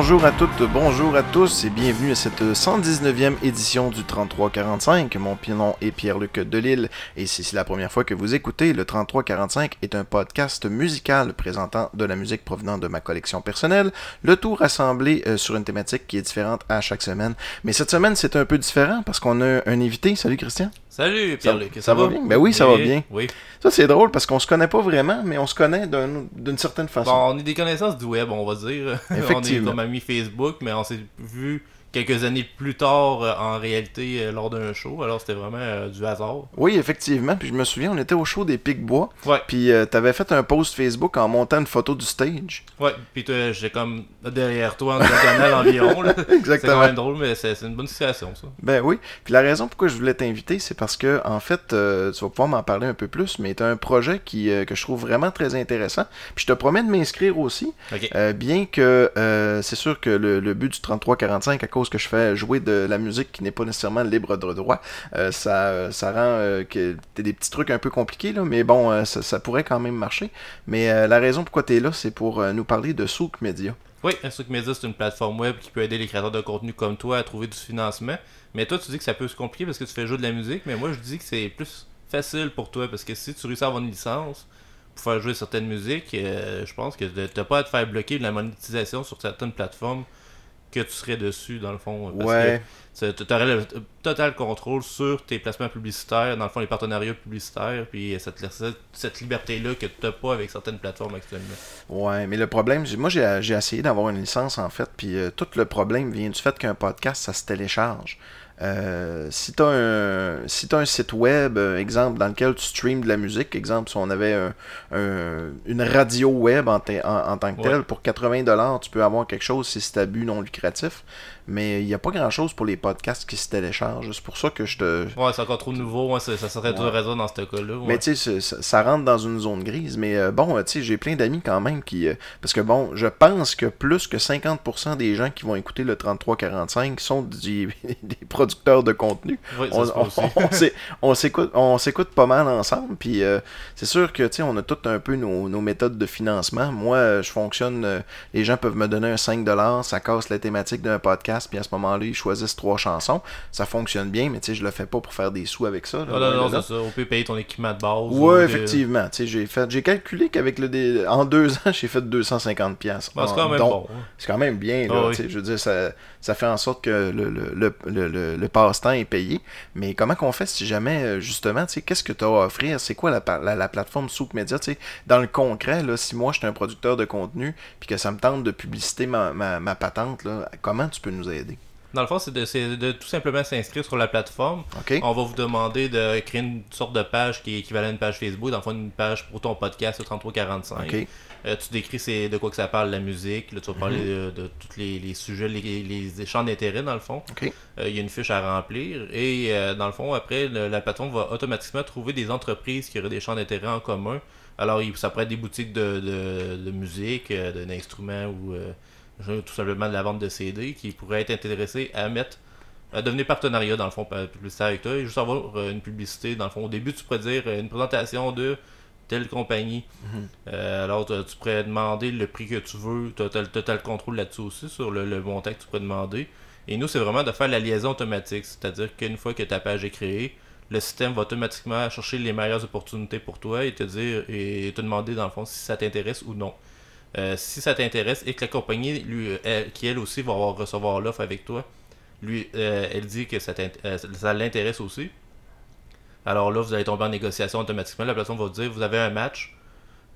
Bonjour à toutes, bonjour à tous et bienvenue à cette 119e édition du 3345. Mon nom est Pierre-Luc Delille et si c'est la première fois que vous écoutez, le 3345 est un podcast musical présentant de la musique provenant de ma collection personnelle, le tout rassemblé euh, sur une thématique qui est différente à chaque semaine. Mais cette semaine, c'est un peu différent parce qu'on a un invité. Salut Christian. Salut Pierre-Luc, ça, va bien? Ben oui, ça va bien. Oui. Ça, c'est drôle parce qu'on se connaît pas vraiment, mais on se connaît d'un- d'une certaine façon. Bon, on est des connaissances du web, on va dire. Effectivement. on est Facebook, mais on s'est vu quelques années plus tard euh, en réalité euh, lors d'un show, alors c'était vraiment euh, du hasard. Oui, effectivement. Puis je me souviens, on était au show des Pics-Bois. Ouais, Puis t'avais fait un post Facebook en montant une photo du stage. ouais, puis j'étais comme derrière toi en diagonale environ. là. C'est quand Exactement. même drôle, mais c'est une bonne situation ça. Ben oui. Puis la raison pourquoi je voulais t'inviter, c'est parce que, en fait, tu vas pouvoir m'en parler un peu plus, mais tu un projet qui, que je trouve vraiment très intéressant. Puis je te promets de m'inscrire aussi. Bien que c'est sûr que le, le but du 33-45, à cause que je fais jouer de la musique qui n'est pas nécessairement libre de droit, euh, ça, ça rend euh, que des petits trucs un peu compliqués, là, mais bon, euh, ça, pourrait quand même marcher. Mais euh, la raison pourquoi tu es là, c'est pour euh, nous parler de Souk Media. Oui, Instruct Media, c'est une plateforme web qui peut aider les créateurs de contenu comme toi à trouver du financement. Mais toi, tu dis que ça peut se compliquer parce que tu fais jouer de la musique, mais moi, je dis que c'est plus facile pour toi parce que si tu réussis à avoir une licence pour faire jouer certaines musiques, euh, je pense que t'as pas à te faire bloquer de la monétisation sur certaines plateformes que tu serais dessus, dans le fond. Parce Ouais. que tu aurais le total contrôle sur tes placements publicitaires, dans le fond, les partenariats publicitaires, puis cette, liberté-là que tu n'as pas avec certaines plateformes actuellement. Ouais, mais le problème, moi j'ai j'ai essayé d'avoir une licence en fait, puis euh, tout le problème vient du fait qu'un podcast ça se télécharge. Euh, si tu as un si t'as un site web, euh, exemple, dans lequel tu streams de la musique, exemple, si on avait un- un- une radio web en, en, en tant que Ouais. telle, pour 80$, tu peux avoir quelque chose si c'est à but non lucratif. Mais il n'y a pas grand chose pour les podcasts qui se téléchargent. C'est pour ça que je te, Ouais, c'est encore trop nouveau, ouais, ça, ça serait Ouais. toujours raison dans ce cas-là. ouais. mais tu sais, ça, ça rentre dans une zone grise. Mais euh, bon, tu sais, j'ai plein d'amis quand même qui. euh, parce que bon, je pense que plus que 50% des gens qui vont écouter le 3345 sont des, des producteurs de contenu. Ouais, ça On, on- on s'é- on s'écoute pas mal ensemble. Puis euh, c'est sûr que tu sais, on a tout un peu nos, nos méthodes de financement. Moi, je fonctionne. les gens peuvent me donner un 5$, ça casse la thématique d'un podcast. Puis à ce moment-là, ils choisissent trois chansons. Ça fonctionne bien, mais tu sais, je le fais pas pour faire des sous avec ça. là, Ah, loin non, non, de là. c'est ça. On peut payer ton équipement de base. ou Ouais, de- effectivement. Tu sais, j'ai fait, j'ai calculé qu'avec le dé- en deux ans, j'ai fait 250 pièces. Bah, c'est quand même bon. hein. C'est quand même bien. Là, Ah oui. tu sais, Je veux dire, ça, ça fait en sorte que le, le, le, le, le- le passe-temps est payé. Mais comment qu'on fait si jamais, euh, justement, tu sais, qu'est-ce que tu as à offrir? C'est quoi la, pa- la, la plateforme Souk Media? Tu sais, Dans le concret, là, si moi, je suis un producteur de contenu puis que ça me tente de publiciter ma, ma, ma patente, là, comment tu peux nous aider? Dans le fond, c'est de, c'est de tout simplement s'inscrire sur la plateforme. On va vous demander de créer une sorte de page qui est équivalente à une page Facebook, dans le fond, une page pour ton podcast, le 3345. OK. Euh, tu décris c'est de quoi que ça parle, la musique. Là, tu vas parler Mhm. de, de tous les, les sujets, les, les champs d'intérêt, dans le fond. Euh, Il y a une fiche à remplir. Et euh, dans le fond, après, le- la plateforme va automatiquement trouver des entreprises qui auraient des champs d'intérêt en commun. Alors, ça pourrait être des boutiques de, de, musique, euh, d'instruments ou euh, tout simplement de la vente de CD qui pourraient être intéressés à mettre à devenir partenariat dans le fond publicitaire avec toi. Et juste avoir euh, une publicité dans le fond. Au début tu pourrais dire euh, une présentation de telle compagnie. Euh, alors tu pourrais demander le prix que tu veux. Tu as, le total contrôle là-dessus aussi sur le, le montant que tu pourrais demander. Et nous c'est vraiment de faire la liaison automatique. C'est à dire qu'une fois que ta page est créée le système va automatiquement chercher les meilleures opportunités pour toi et te dire et te demander dans le fond si ça t'intéresse ou non euh, si ça t'intéresse et que la compagnie lui, elle- qui elle aussi va avoir, recevoir l'offre avec toi, lui, euh, elle dit que ça, euh, ça l'intéresse aussi. Alors là, vous allez tomber en négociation automatiquement. La plateforme va vous dire vous avez un match.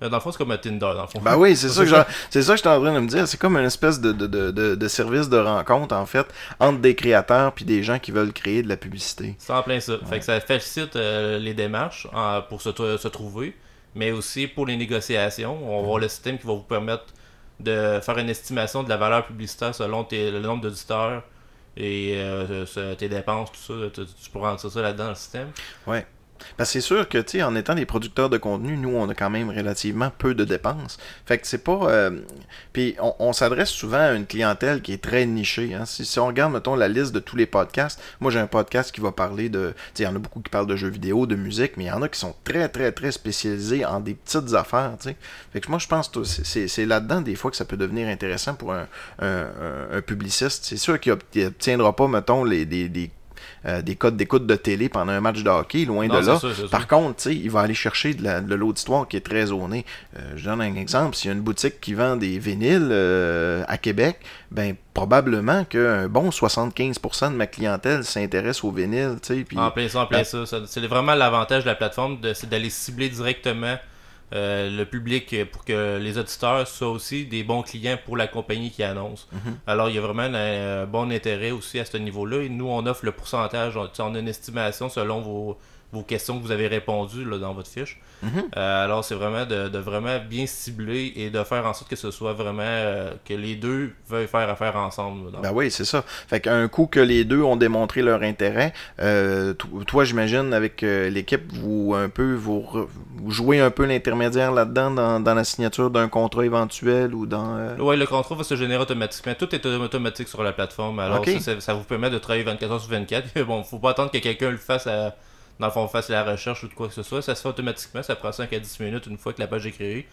Euh, Dans le fond, c'est comme un Tinder, dans le fond. Ben oui, c'est ça que c'est ça que je suis en train de me dire. C'est comme une espèce de, de, de, de, service de rencontre, en fait, entre des créateurs puis des gens qui veulent créer de la publicité. C'est en plein ça. Fait que ça facilite euh, les démarches euh, pour se, se trouver, mais aussi pour les négociations. On va avoir le système qui va vous permettre de faire une estimation de la valeur publicitaire selon tes- le nombre d'auditeurs et euh, tes dépenses, tout ça. Tu, tu pourras rentrer ça là-dedans dans le système. Ouais. Parce que c'est sûr que, tu sais, en étant des producteurs de contenu, nous, on a quand même relativement peu de dépenses. Fait que c'est pas. euh, Puis on, s'adresse souvent à une clientèle qui est très nichée. Hein. Si, si on regarde, mettons, la liste de tous les podcasts, moi, j'ai un podcast qui va parler de. Tu sais, il y en a beaucoup qui parlent de jeux vidéo, de musique, mais il y en a qui sont très, très, très spécialisés en des petites affaires, tu sais. Fait que moi, je pense que c'est- là-dedans, des fois, que ça peut devenir intéressant pour un, un, publiciste. C'est sûr qu'il n'obtiendra pas, mettons, les, euh, des codes d'écoute de télé pendant un match de hockey, loin Non, de là. sûr. Par contre, tu sais, il va aller chercher de la- de l'auditoire qui est très zonée. Euh, je donne un exemple. S'il y a une boutique qui vend des vinyles euh, à Québec, ben probablement qu'un bon 75% de ma clientèle s'intéresse aux vinyles, tu sais. puis- En plein ça, en plein ça. Ça- C'est vraiment l'avantage de la plateforme, de- c'est d'aller cibler directement euh, le public euh, pour que les auditeurs soient aussi des bons clients pour la compagnie qui annonce. Mhm. Alors, il y a vraiment un, un bon intérêt aussi à ce niveau-là. Et nous, on offre le pourcentage. On, on a une estimation selon vos, vos questions que vous avez répondues là, dans votre fiche. Mhm. Euh, alors, c'est vraiment de, de vraiment bien cibler et de faire en sorte que ce soit vraiment euh, que les deux veuillent faire affaire ensemble. là, Ben oui, c'est ça. Fait qu'un coup que les deux ont démontré leur intérêt, euh, to- toi, j'imagine, avec l'équipe, vous un peu vous, jouez un peu l'intermédiaire là-dedans dans, dans la signature d'un contrat éventuel ou dans. Ouais, le contrat va se générer automatiquement. Tout est automatique sur la plateforme. Alors, ça, ça vous permet de travailler 24 heures sur 24. bon, faut pas attendre que quelqu'un le fasse à, dans le fond, fasse la recherche ou de quoi que ce soit. Ça se fait automatiquement. Ça prend 5 à 10 minutes une fois que la page est créée.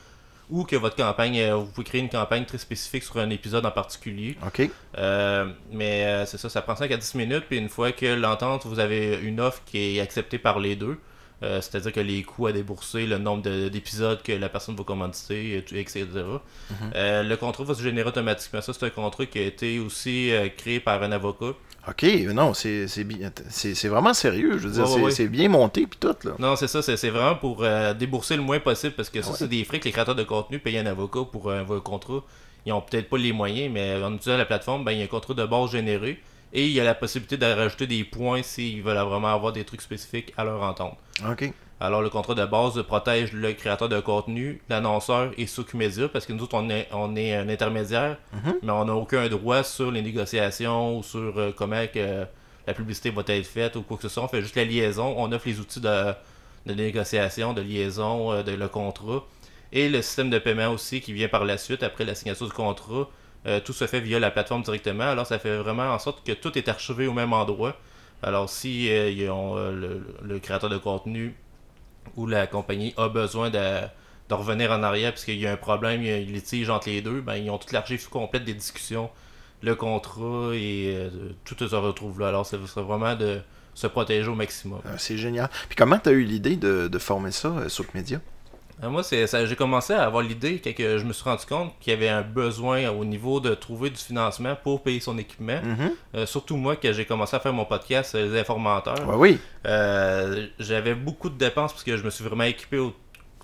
Ou que votre campagne, euh, vous pouvez créer une campagne très spécifique sur un épisode en particulier. OK. Euh, mais euh, c'est ça, ça prend 5 à 10 minutes. Puis une fois que l'entente, vous avez une offre qui est acceptée par les deux. Euh, C'est-à-dire que les coûts à débourser, le nombre de- d'épisodes que la personne va commanditer, etc. Euh, le contrat va se générer automatiquement. Ça, c'est un contrat qui a été aussi euh, créé par un avocat. OK, non, c'est c'est bien- c'est- c'est vraiment sérieux. Je veux dire, Ouais, c'est ouais. bien monté puis tout, là. Non, c'est ça, c'est c'est vraiment pour débourser le moins possible parce que ça, Ouais. c'est des frais que les créateurs de contenu payent un avocat pour un, un contrat. Ils ont peut-être pas les moyens, mais en utilisant la plateforme, ben, il y a un contrat de base généré et il y a la possibilité de rajouter des points s'ils veulent vraiment avoir des trucs spécifiques à leur entente. OK. Alors, le contrat de base protège le créateur de contenu, l'annonceur et Socumedia parce que nous autres, on est, on est un intermédiaire, Mhm. mais on n'a aucun droit sur les négociations ou sur euh, comment que la publicité va être faite ou quoi que ce soit. On fait juste la liaison, on offre les outils de, de négociation, de liaison, euh, de le contrat et le système de paiement aussi qui vient par la suite après la signature du contrat. Euh, tout se fait via la plateforme directement. Alors, ça fait vraiment en sorte que tout est archivé au même endroit. Alors, si euh, euh, le, créateur de contenu ou la compagnie a besoin de, revenir en arrière parce qu'il y a un problème, il y a un litige entre les deux, ben, ils ont toute l'archive complète des discussions, le contrat et tout se retrouve là. Alors, c'est c'est vraiment de se protéger au maximum. Euh, c'est génial. Puis comment tu as eu l'idée de, former ça, Media? Euh, Moi, c'est ça, j'ai commencé à avoir l'idée que je me suis rendu compte qu'il y avait un besoin au niveau de trouver du financement pour payer son équipement. Mhm. Euh, surtout moi, que j'ai commencé à faire mon podcast, euh, Les Informateurs. Ouais, oui. Euh, j'avais beaucoup de dépenses parce que je me suis vraiment équipé au-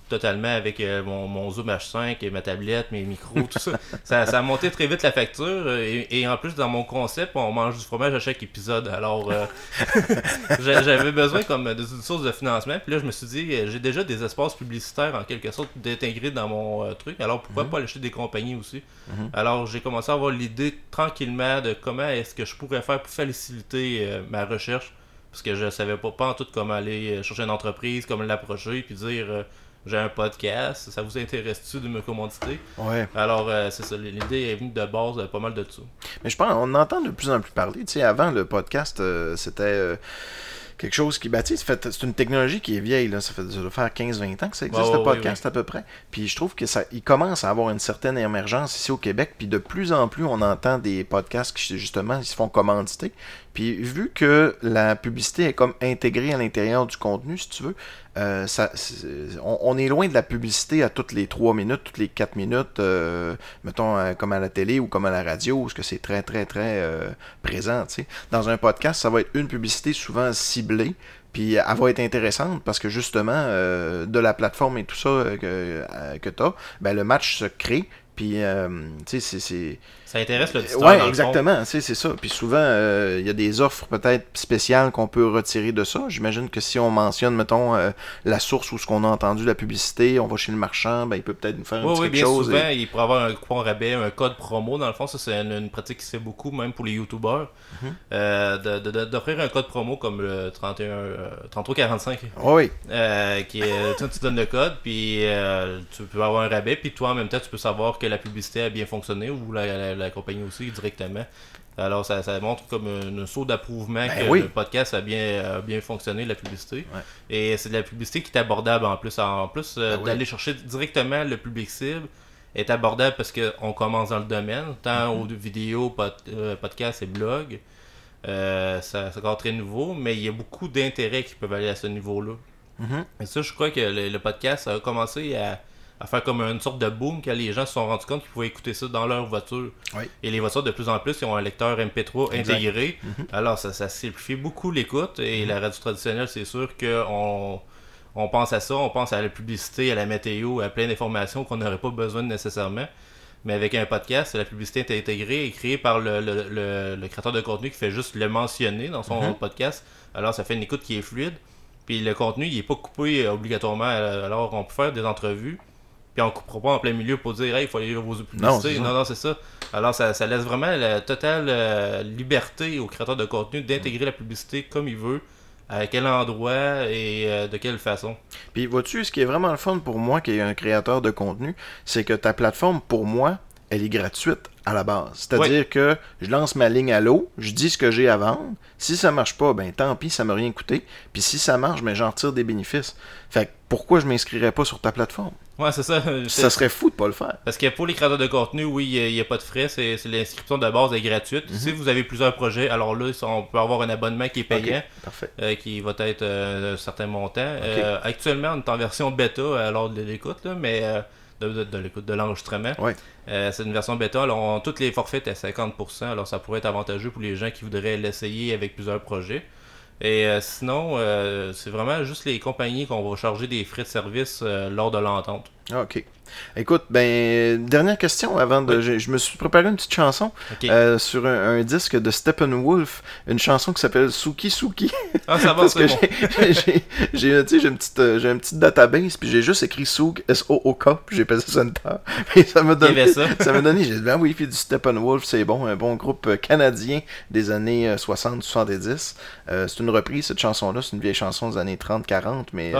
totalement avec euh, mon, mon Zoom H5 et ma tablette, mes micros, tout ça. ça. ça a monté très vite la facture euh, et, et en plus dans mon concept, on mange du fromage à chaque épisode. Alors euh, j'a- j'avais besoin comme d'une source de financement. Puis là je me suis dit, euh, j'ai déjà des espaces publicitaires en quelque sorte d'intégrer dans mon euh, truc. Alors pourquoi pas aller acheter des compagnies aussi? Mhm. Alors j'ai commencé à avoir l'idée tranquillement de comment est-ce que je pourrais faire pour faciliter ma recherche parce que je savais pas, pas en tout comment aller chercher une entreprise, comment l'approcher, puis dire j'ai un podcast, ça vous intéresse-tu de me commanditer? Ouais. Alors, euh, c'est ça, l'idée est venue de base euh, pas mal de ça. Mais je pense on entend de plus en plus parler. Tu sais, avant, le podcast, euh, c'était euh, quelque chose qui. Ben, tu sais, c'est une technologie qui est vieille. Là. Ça fait ça faire 15-20 ans que ça existe, le podcast, à peu près. Puis je trouve que ça il commence à avoir une certaine émergence ici au Québec. Puis de plus en plus, on entend des podcasts qui, justement, ils se font commanditer. Puis vu que la publicité est comme intégrée à l'intérieur du contenu, si tu veux, euh, ça, on, est loin de la publicité à toutes les 3 minutes, toutes les 4 minutes, euh, mettons euh, comme à la télé ou comme à la radio, où ce que c'est très très très présent. tu sais. Dans un podcast, ça va être une publicité souvent ciblée, puis elle va être intéressante parce que justement, euh, de la plateforme et tout ça que, que tu as, ben, le match se crée, puis tu sais, c'est Ça intéresse l'auditeur. Ouais, dans le exactement, c'est ça. Puis souvent, euh, il y a des offres peut-être spéciales qu'on peut retirer de ça. J'imagine que si on mentionne, mettons, euh, la source où ce qu'on a entendu la publicité, on va chez le marchand, ben il peut peut-être nous faire un Oui, petit oui, quelque bien chose. souvent, et- il pourrait avoir un coupon rabais, un code promo. Dans le fond, ça, c'est une, une pratique qui se fait beaucoup, même pour les YouTubers. Mhm. Euh, D'offrir un code promo comme le 31, euh, 3345, Oui, euh, qui est, tu, tu donnes le code, puis euh, tu peux avoir un rabais, puis toi, en même temps, tu peux savoir que la publicité a bien fonctionné, ou la, la- la compagnie aussi, directement. Alors, ça, ça montre comme un saut d'approuvement Ben que oui. le podcast a bien, a bien fonctionné, la publicité. Ouais. Et c'est de la publicité qui est abordable en plus. En plus euh, Ben oui. d'aller chercher directement le public cible est abordable parce qu'on commence dans le domaine, tant Mhm. aux vidéos, pod, euh, podcasts et blogs. Euh, ça- c'est encore très nouveau, mais il y a beaucoup d'intérêts qui peuvent aller à ce niveau-là. Mhm. Et ça, je crois que le, le podcast a commencé à, à faire comme une sorte de boom quand les gens se sont rendus compte qu'ils pouvaient écouter ça dans leur voiture. Oui. Et les voitures, de plus en plus, ils ont un lecteur MP3 Exact. intégré. Mhm. Alors, ça, ça simplifie beaucoup l'écoute. Et la radio traditionnelle, c'est sûr qu'on on pense à ça, on pense à la publicité, à la météo, à plein d'informations qu'on n'aurait pas besoin nécessairement. Mais avec un podcast, la publicité est intégrée et créée par le, le- le- le créateur de contenu qui fait juste le mentionner dans son Mhm. podcast. Alors, ça fait une écoute qui est fluide. Puis le contenu, il est pas coupé euh, obligatoirement. Alors, on peut faire des entrevues. Puis on coupera pas en plein milieu pour dire, hey, il faut aller lire vos Non, publicités. ça. Non, non, c'est ça. Alors, ça, ça laisse vraiment la totale euh, liberté au créateur de contenu d'intégrer la publicité comme il veut, à quel endroit et euh, de quelle façon. Puis vois-tu, ce qui est vraiment le fun pour moi, qui est un créateur de contenu, c'est que ta plateforme, pour moi, elle est gratuite à la base. C'est-à-dire que je lance ma ligne à l'eau, je dis ce que j'ai à vendre. Si ça marche pas, ben tant pis, ça m'a rien coûté. Puis si ça marche, ben j'en tire des bénéfices. Fait que pourquoi je m'inscrirais pas sur ta plateforme? Ouais, c'est ça. Ça serait fou de pas le faire. Parce que pour les créateurs de contenu, oui, il n'y a, pas de frais. C'est l'inscription de base est gratuite. Mhm. Si vous avez plusieurs projets, alors là, on peut avoir un abonnement qui est payant. Parfait. euh, qui va être euh, un certain montant. Euh, actuellement, on est en version bêta alors de l'écoute, mais euh, de, de- de l'écoute, de l'enregistrement. Ouais. Euh, c'est une version bêta. Alors, on- toutes les forfaits à 50%. Alors, ça pourrait être avantageux pour les gens qui voudraient l'essayer avec plusieurs projets. Et euh, sinon, euh, c'est vraiment juste les compagnies qu'on va charger des frais de service euh, lors de l'entente. Ah, Ok. Écoute, ben, dernière question avant de. Oui. Je, je me suis préparé une petite chanson euh, sur un, un disque de Steppenwolf, une chanson qui s'appelle Suki Suki. ah, ça va, Parce que c'est bon. j'ai- j'ai j'ai tu sais, j'ai une petite euh, j'ai une petite database puis j'ai juste écrit Souk S O O K puis j'ai passé ça une. Et ça m'a donné ça. ça m'a donné j'ai dit ben oui puis du Steppenwolf c'est bon un bon groupe euh, canadien des années euh, 60 70. Euh, c'est une reprise cette chanson là, c'est une vieille chanson des années 30 40 mais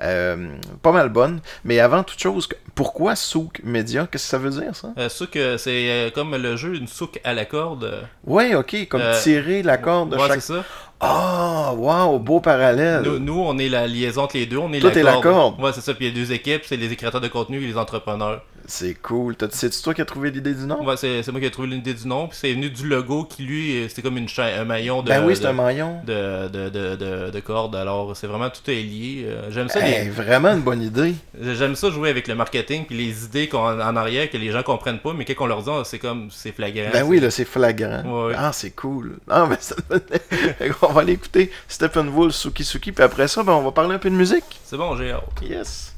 Ah. pas mal bonne. Mais avant toute chose, pourquoi Souk Media? Qu'est-ce que ça veut dire ça? Euh, souk, euh, c'est euh, comme le jeu, une souk à la corde. Ouais, OK, comme tirer la corde de ouais, chaque c'est ça. Ah, wow, beau parallèle. Nous, nous, on est la liaison entre les deux. On est Toi, la t'es la corde. Ouais, c'est ça. Puis il y a deux équipes, c'est les créateurs de contenu et les entrepreneurs. C'est cool. C'est toi qui as trouvé l'idée du nom? Ouais, c'est moi qui ai trouvé l'idée du nom. Puis c'est venu du logo qui, lui, c'était comme une un maillon de, Ben oui, c'est un maillon. de, de, de, de- de cordes. Alors, c'est vraiment tout est lié. Euh, J'aime ça, Hey, vraiment une bonne idée. les- j'aime ça jouer avec le marketing puis les idées qu'on en arrière que les gens comprennent pas, mais quand on leur dit, ah, c'est comme, c'est flagrant. Ben oui, là, c'est flagrant. Ouais, ouais. Ah, c'est cool. Ah, ben ça On va aller écouter Steppenwolf, Suki Suki, puis après ça, ben, on va parler un peu de musique. C'est bon, j'ai hâte. Yes.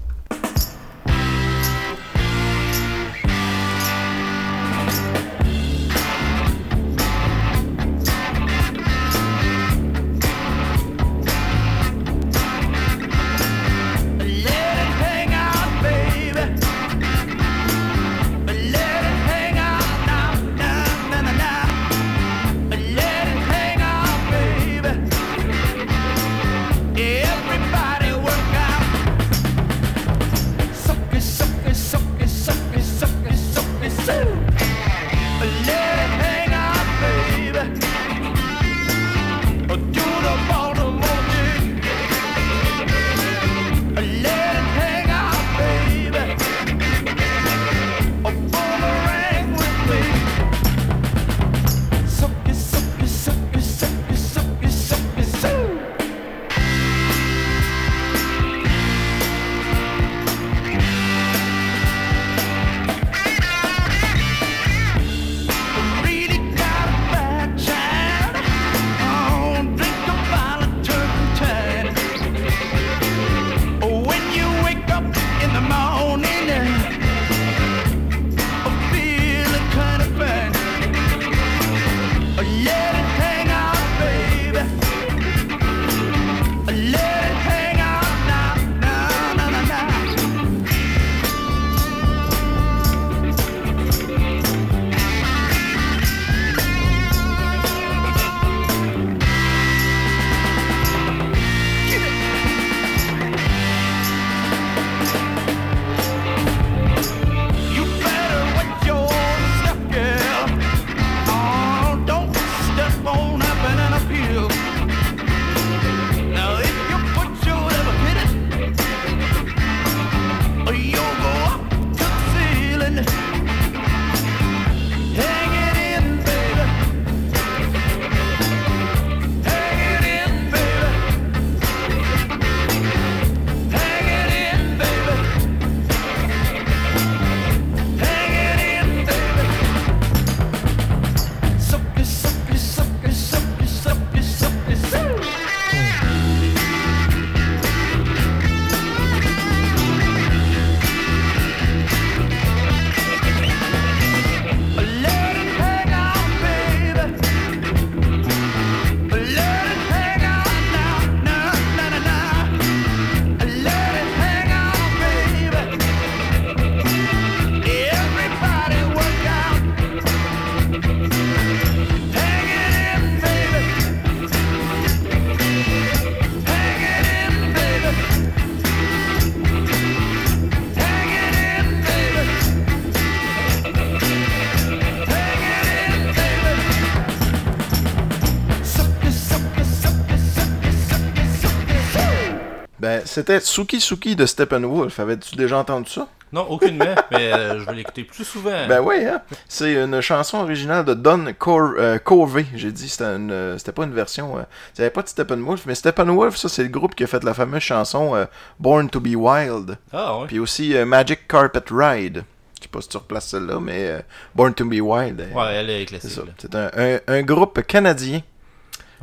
C'était Suki Suki de Steppenwolf. Avais-tu déjà entendu ça? Non, aucunement, mais euh, je vais l'écouter plus souvent. Ben oui, hein? C'est une chanson originale de Don Cor euh, Covey. J'ai dit, c'était une, euh, c'était pas une version. Euh, avait pas de Steppenwolf, mais Steppenwolf, ça, c'est le groupe qui a fait la fameuse chanson Born to be Wild. Ah ouais. Puis aussi Magic Carpet Ride. Je sais pas si tu replaces celle-là, mais Born to be Wild. Ouais, elle est c'est classique. ça. C'est un, un- un groupe canadien.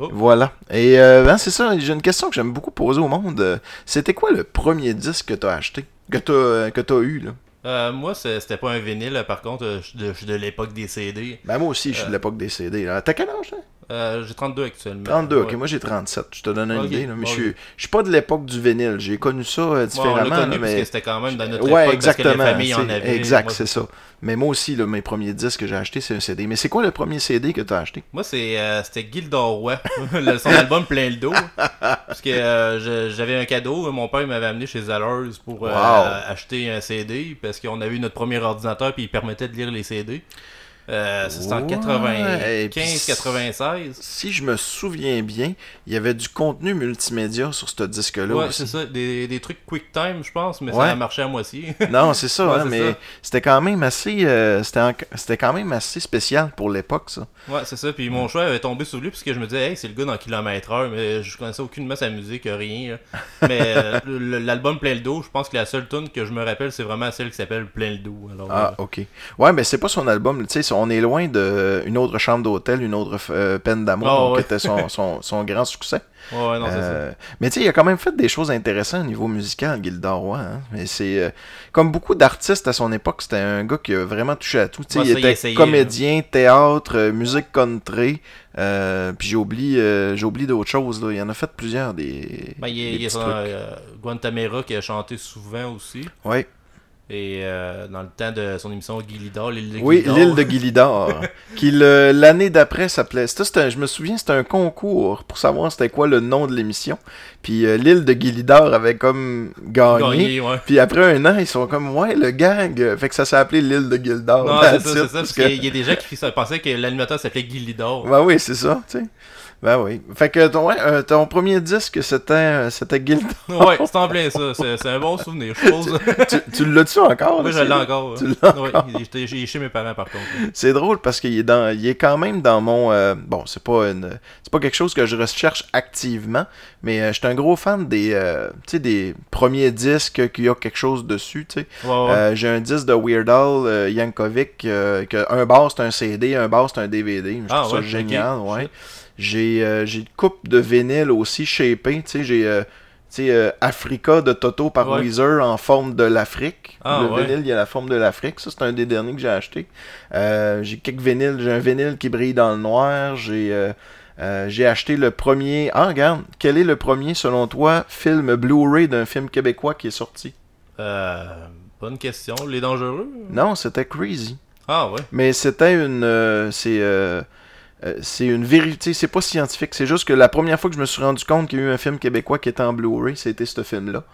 Oh. Voilà. Et euh, ben, c'est ça, j'ai une question que j'aime beaucoup poser au monde. Euh, C'était quoi le premier disque que t'as acheté? Que t'as euh, que t'as eu, là? Euh, moi, c'était pas un vinyle, par contre, euh, je suis de, l'époque des CD. Ben moi aussi, je suis de l'époque des CD. là. T'as quel âge, là? Euh, J'ai 32 actuellement. 32, ok, Ouais. moi j'ai 37, je te donne une idée, là, mais je suis je suis pas de l'époque du vinyle, j'ai connu ça euh, Ouais, on différemment. connu là, mais... c'était quand même dans notre ouais, époque, exactement. parce que les familles en avaient. Exact, c'est ça. Mais moi aussi, là, mes premiers disques que j'ai achetés, c'est un CD. Mais c'est quoi le premier CD que t'as acheté? Moi, c'est, euh, c'était son album Plein le dos. Parce que euh, j'avais un cadeau, mon père m'avait amené chez Zellers pour Wow. acheter un CD, parce qu'on avait eu notre premier ordinateur, puis il permettait de lire les CD. Euh, ça, c'était en Ouais, et puis 95-96. Si je me souviens bien, il y avait du contenu multimédia sur ce disque-là Ouais, aussi. c'est ça, des, des trucs QuickTime, je pense, mais Ouais. ça a marché à moitié. Non, c'est ça, Ouais, hein, c'est mais ça. c'était quand même assez euh, c'était en- c'était quand même assez spécial pour l'époque ça. Ouais, c'est ça. Puis mon choix avait tombé sur lui parce que je me disais, hey, c'est le gars dans Kilomètre Heure, mais je connaissais aucunement sa musique, rien. là. Mais euh, l'album Plein le dos, je pense que la seule tune que je me rappelle, c'est vraiment celle qui s'appelle Plein le dos. Alors, Ah, OK. Ouais, mais c'est pas son album, tu sais, on est loin de une autre chambre d'hôtel, une autre euh, peine d'amour Ah, qui ouais. était son, son, son grand succès. euh, ouais, non, c'est ça. Mais tu sais, il a quand même fait des choses intéressantes au niveau musical, Gilda Roy. Hein? Mais c'est euh, comme beaucoup d'artistes à son époque, c'était un gars qui a vraiment touché à tout. Ouais, il était comédien, théâtre, musique country. euh, puis j'ai oublié d'autres choses. Là. Il en a fait plusieurs des. Ben, il y a, des il y a petits son, trucs. Guantamera qui a chanté souvent aussi. Ouais. Et euh, dans le temps de son émission Guilidor, l'île de Oui, Guilidor. l'île de Guilidor. qui l'année d'après s'appelait. je me souviens, c'était un concours pour savoir c'était quoi le nom de l'émission. Puis euh, l'île de Guilidor avait comme gagné. Gagné, ouais. Puis après un an, ils sont comme, ouais, le gang. Fait que ça s'est appelé l'île de Gildor. Non, c'est ça, c'est ça. parce que- qu'il y a des gens qui pensaient que l'animateur s'appelait Guilidor. Ben oui, c'est ça, tu sais. Ben oui. Fait que ton, ouais, euh, ton premier disque, c'était euh, c'était Gildor. Ouais, c'est en plein ça. C'est c'est un bon souvenir, je suppose. tu tu l'as-tu encore? Oui, je l'ai encore. Tu l'as Ouais, il est- chez mes parents, par contre. C'est drôle parce qu'il est dans, il est quand même dans mon, euh, bon, c'est pas une, c'est pas quelque chose que je recherche activement, mais euh, je suis un gros fan des, euh, tu sais, des premiers disques qui a quelque chose dessus, tu sais. Ouais, ouais. Euh, j'ai un disque de Weird Al euh, Yankovic, euh, que un bar c'est un CD, un bar c'est un DVD. Je Ah, trouve ça génial, ouais. J'ai euh, j'ai une coupe de vinyle aussi shapé, tu sais, j'ai euh, euh, Africa de Toto par Ouais. Weezer en forme de l'Afrique. Ah, le ouais. vinyle, il y a la forme de l'Afrique. Ça, c'est un des derniers que j'ai acheté. Euh, j'ai quelques vinyles. J'ai un vinyle qui brille dans le noir. J'ai euh, j'ai acheté le premier. Ah, regarde, quel est le premier, selon toi, film Blu-ray d'un film québécois qui est sorti? Euh, bonne question. Les dangereux? Non, c'était Crazy. Ah, ouais. Mais c'était une. euh, c'est. euh, euh, c'est une vérité, c'est pas scientifique, c'est juste que la première fois que je me suis rendu compte qu'il y a eu un film québécois qui était en Blu-ray, c'était ce film-là,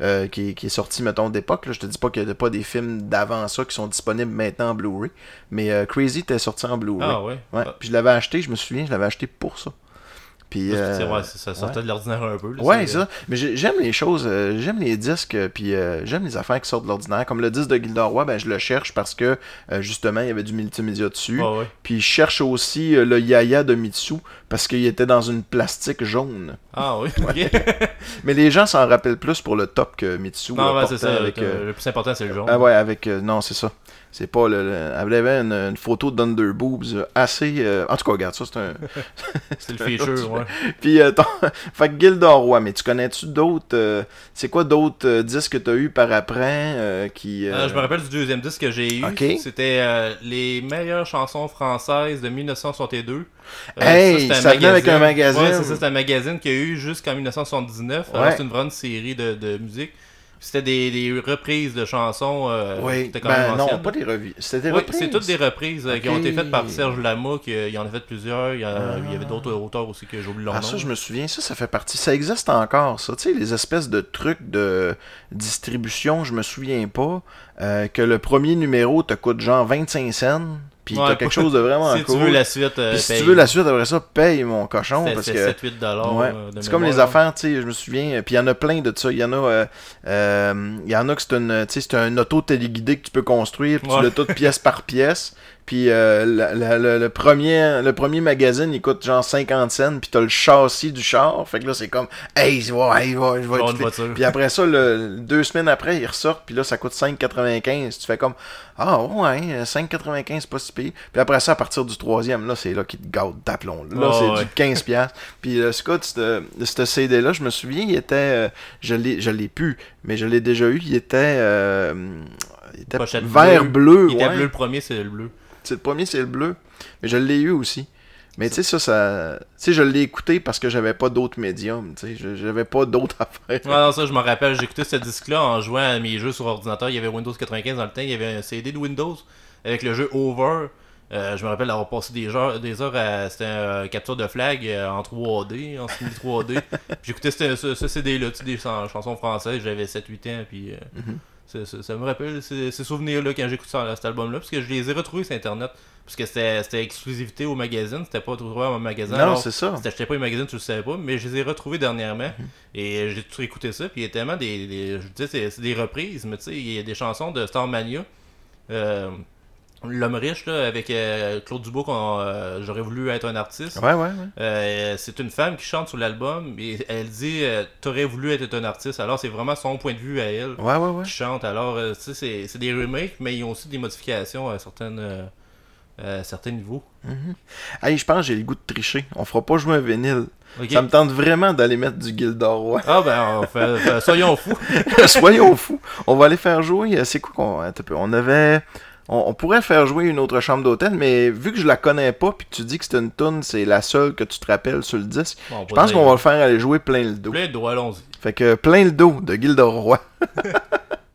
euh, qui, qui est sorti, mettons, d'époque. Je te dis pas qu'il n'y a pas des films d'avant ça qui sont disponibles maintenant en Blu-ray, mais euh, Crazy était sorti en Blu-ray. Ah, ouais. Ouais. Ah, Puis je l'avais acheté, je me souviens, je l'avais acheté pour ça. Puis, euh, ouais, ça sortait de l'ordinaire un peu. là, Ouais, c'est- ça. Mais j'ai- j'aime les choses, euh, j'aime les disques, euh, puis euh, j'aime les affaires qui sortent de l'ordinaire. Comme le disque de Gilderoy, ben je le cherche parce que euh, justement il y avait du multimédia dessus. Ouais. Puis je cherche aussi euh, le Yaya de Mitsu parce qu'il était dans une plastique jaune. Ah, oui. Mais les gens s'en rappellent plus pour le top que Mitsu. non, c'est ça. avec, le- euh, plus important, c'est le jaune. Ah ouais, avec. euh, non, c'est ça. C'est pas le. le- Elle avait une, une photo d'Underboobs euh, assez. euh, En tout cas, regarde, ça c'est un. C'est le feature, ouais. Puis, euh, ton... fait que Gilderoy, mais tu connais-tu d'autres. euh, C'est quoi d'autres euh, disques que t'as eu par après qui. je me rappelle du deuxième disque que j'ai eu. C'était les meilleures chansons françaises de 1962. Euh, Hey, ça venait avec un magazine. Ouais, c'est ça, c'était un magazine qu'il y a eu jusqu'en 1979. Alors, Ouais. c'est une grande série de, de musique. C'était des, des reprises de chansons euh, Oui, même ben non, pas des revues. C'était des Oui, reprises. c'est toutes des reprises euh, qui ont été faites par Serge Lama, qui euh, il en a fait plusieurs. Il y, a- il y avait d'autres auteurs aussi que j'ai oublié leur Ah, nom. ça, je me souviens, ça, ça fait partie. Ça existe encore, ça. Tu sais, les espèces de trucs de distribution, je me souviens pas. euh, que le premier numéro te coûte genre 25 cents, Puis Ouais, t'as quelque chose de vraiment si cool. tu veux la suite, euh, si paye. tu veux la suite après ça, paye mon cochon. Parce que 7-8 dollars. Ouais. C'est comme les affaires, tu sais, je me souviens, euh, puis il y en a plein de ça. Il y en a, euh, euh, y en a que c'est une, tu sais, c'est un auto téléguidé que tu peux construire, puis tu Ouais. l'as tout pièce par pièce. Puis euh, la- la- la- le, premier, le premier magazine, il coûte genre 50 cents, puis t'as le châssis du char. Fait que là, c'est comme, hey, je vais, je vais, je vais. Puis après ça, le, deux semaines après, ils ressortent, puis là, ça coûte 5,95. Tu fais comme, ah ouais, 5,95, c'est pas si pire. Puis après ça, à partir du troisième, là, c'est là qu'ils te gâtent d'aplomb. Là, Ouais, c'est ouais. du 15 piastres. Puis le Scott, ce CD-là, je me souviens, il était, euh, je l'ai, je l'ai pu, mais je l'ai déjà eu, il était, euh, il était Pochette vert bleu. Il était ouais. bleu le premier, c'est le bleu. C'est le premier, c'est le bleu. Mais je l'ai eu aussi. Mais tu sais, ça, ça. Tu sais, je l'ai écouté parce que j'avais pas d'autres médiums. Tu sais, je- j'avais pas d'autres affaires. Ouais, non, ça, je me rappelle, j'écoutais ce disque-là en jouant à mes jeux sur ordinateur. Il y avait Windows 95 dans le temps, il y avait un CD de Windows avec le jeu Over. Euh, je me rappelle d'avoir passé des heures, des heures à. C'était un capture de flag euh, en 3D, en simili 3D. Puis J'écoutais ce, ce- CD-là, tu sais, des chan- chansons françaises, j'avais 7-8 ans, puis. euh, Mhm. Ça, ça- me rappelle ces, ces souvenirs-là quand j'écoute cet album-là, parce que je les ai retrouvés sur Internet. Parce que c'était exclusivité au magazine, c'était pas trouvé à mon magasin. non, c'est ça. si t'achetais pas les magazines, tu le savais pas, mais je les ai retrouvés dernièrement. Mhm. Et j'ai tout écouté ça. Puis il y a tellement des. des- je disais, c'est des reprises, mais tu sais, il y a des chansons de Starmania. Euh, L'homme riche, là, avec euh, Claude Dubois, euh, j'aurais voulu être un artiste. Ouais, ouais, ouais. Euh, c'est une femme qui chante sur l'album et elle dit euh, T'aurais voulu être un artiste. Alors c'est vraiment son point de vue à elle Ouais, ouais, ouais. qui chante. Alors, tu sais, c'est, des remakes, mais ils ont aussi des modifications à, certaines, à certains niveaux. Hey, je pense que j'ai le goût de tricher. On fera pas jouer un vinyle. Ça me tente vraiment d'aller mettre du Gildor Ah ben, on fait- fait- soyons fous. Soyons fous. On va aller faire jouer. C'est quoi qu'on. attends un peu. On avait. On, on pourrait faire jouer une autre chambre d'hôtel, mais vu que je la connais pas, puis que tu dis que c'est une tune, c'est la seule que tu te rappelles sur le disque. Bon, Je pense qu'on va le faire aller jouer plein le dos. Plein de doigts, allons-y. Fait que plein le dos de Gildor Roy.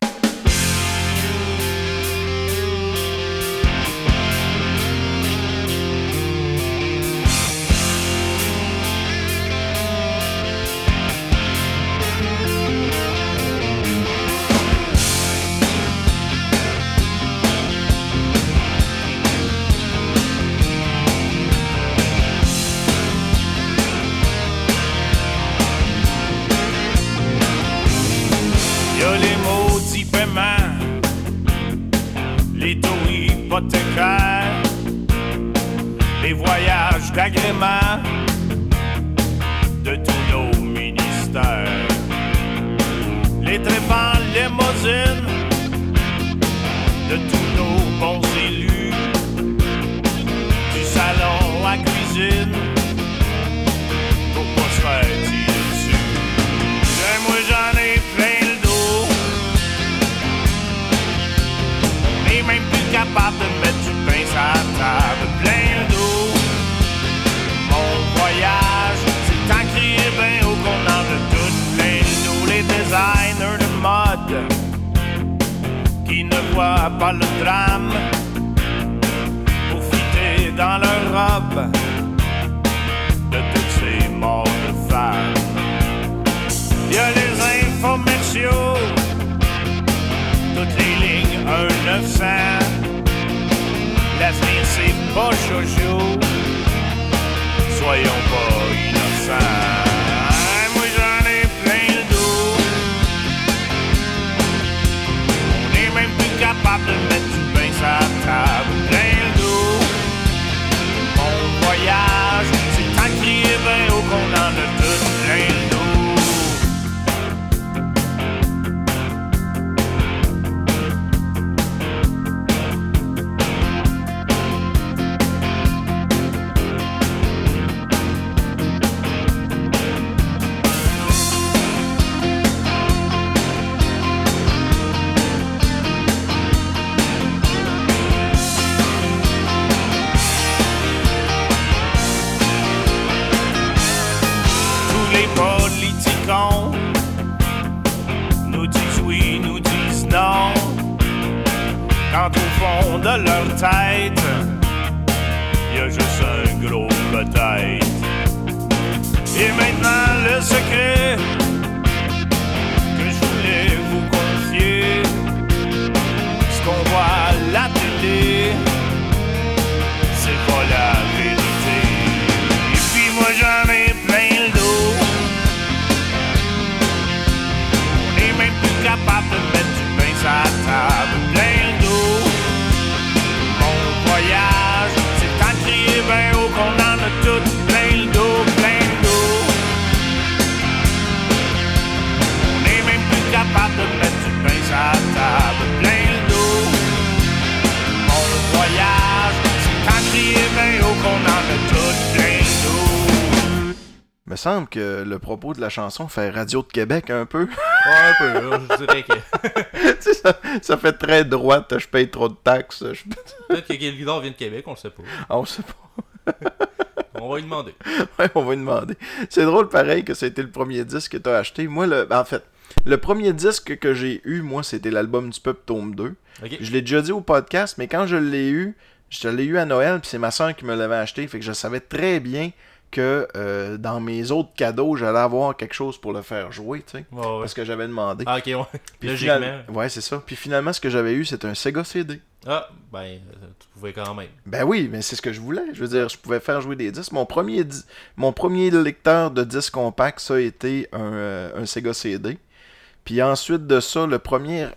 la chanson fait Radio de Québec un peu. Ouais, un peu, je dirais que. tu sais, ça, ça fait très droite, je paye trop de taxes. je- Peut-être que Guildor vient de Québec, on le sait pas. Ah, on sait pas. On va lui demander. Ouais, on va lui demander. C'est drôle pareil que été le premier disque que tu as acheté. Moi, le... en fait, le premier disque que j'ai eu, moi, c'était l'album du Peuple Tome 2. Ok. Je l'ai déjà dit au podcast, mais quand je l'ai eu, je l'ai eu à Noël, puis c'est ma soeur qui me l'avait acheté. Fait que je savais très bien que euh, dans mes autres cadeaux, j'allais avoir quelque chose pour le faire jouer, tu sais. Ouais, ouais. Parce que j'avais demandé. Ah, ok, ouais. Puis Logiquement. final- Ouais, c'est ça. Puis finalement, ce que j'avais eu, c'était un Sega CD. Ah, ben, euh, tu pouvais quand même. Ben oui, mais c'est ce que je voulais. Je veux dire, je pouvais faire jouer des disques. Mon premier, di- mon premier lecteur de disques compact, ça a été un, euh, un Sega CD. Puis ensuite de ça, le premier.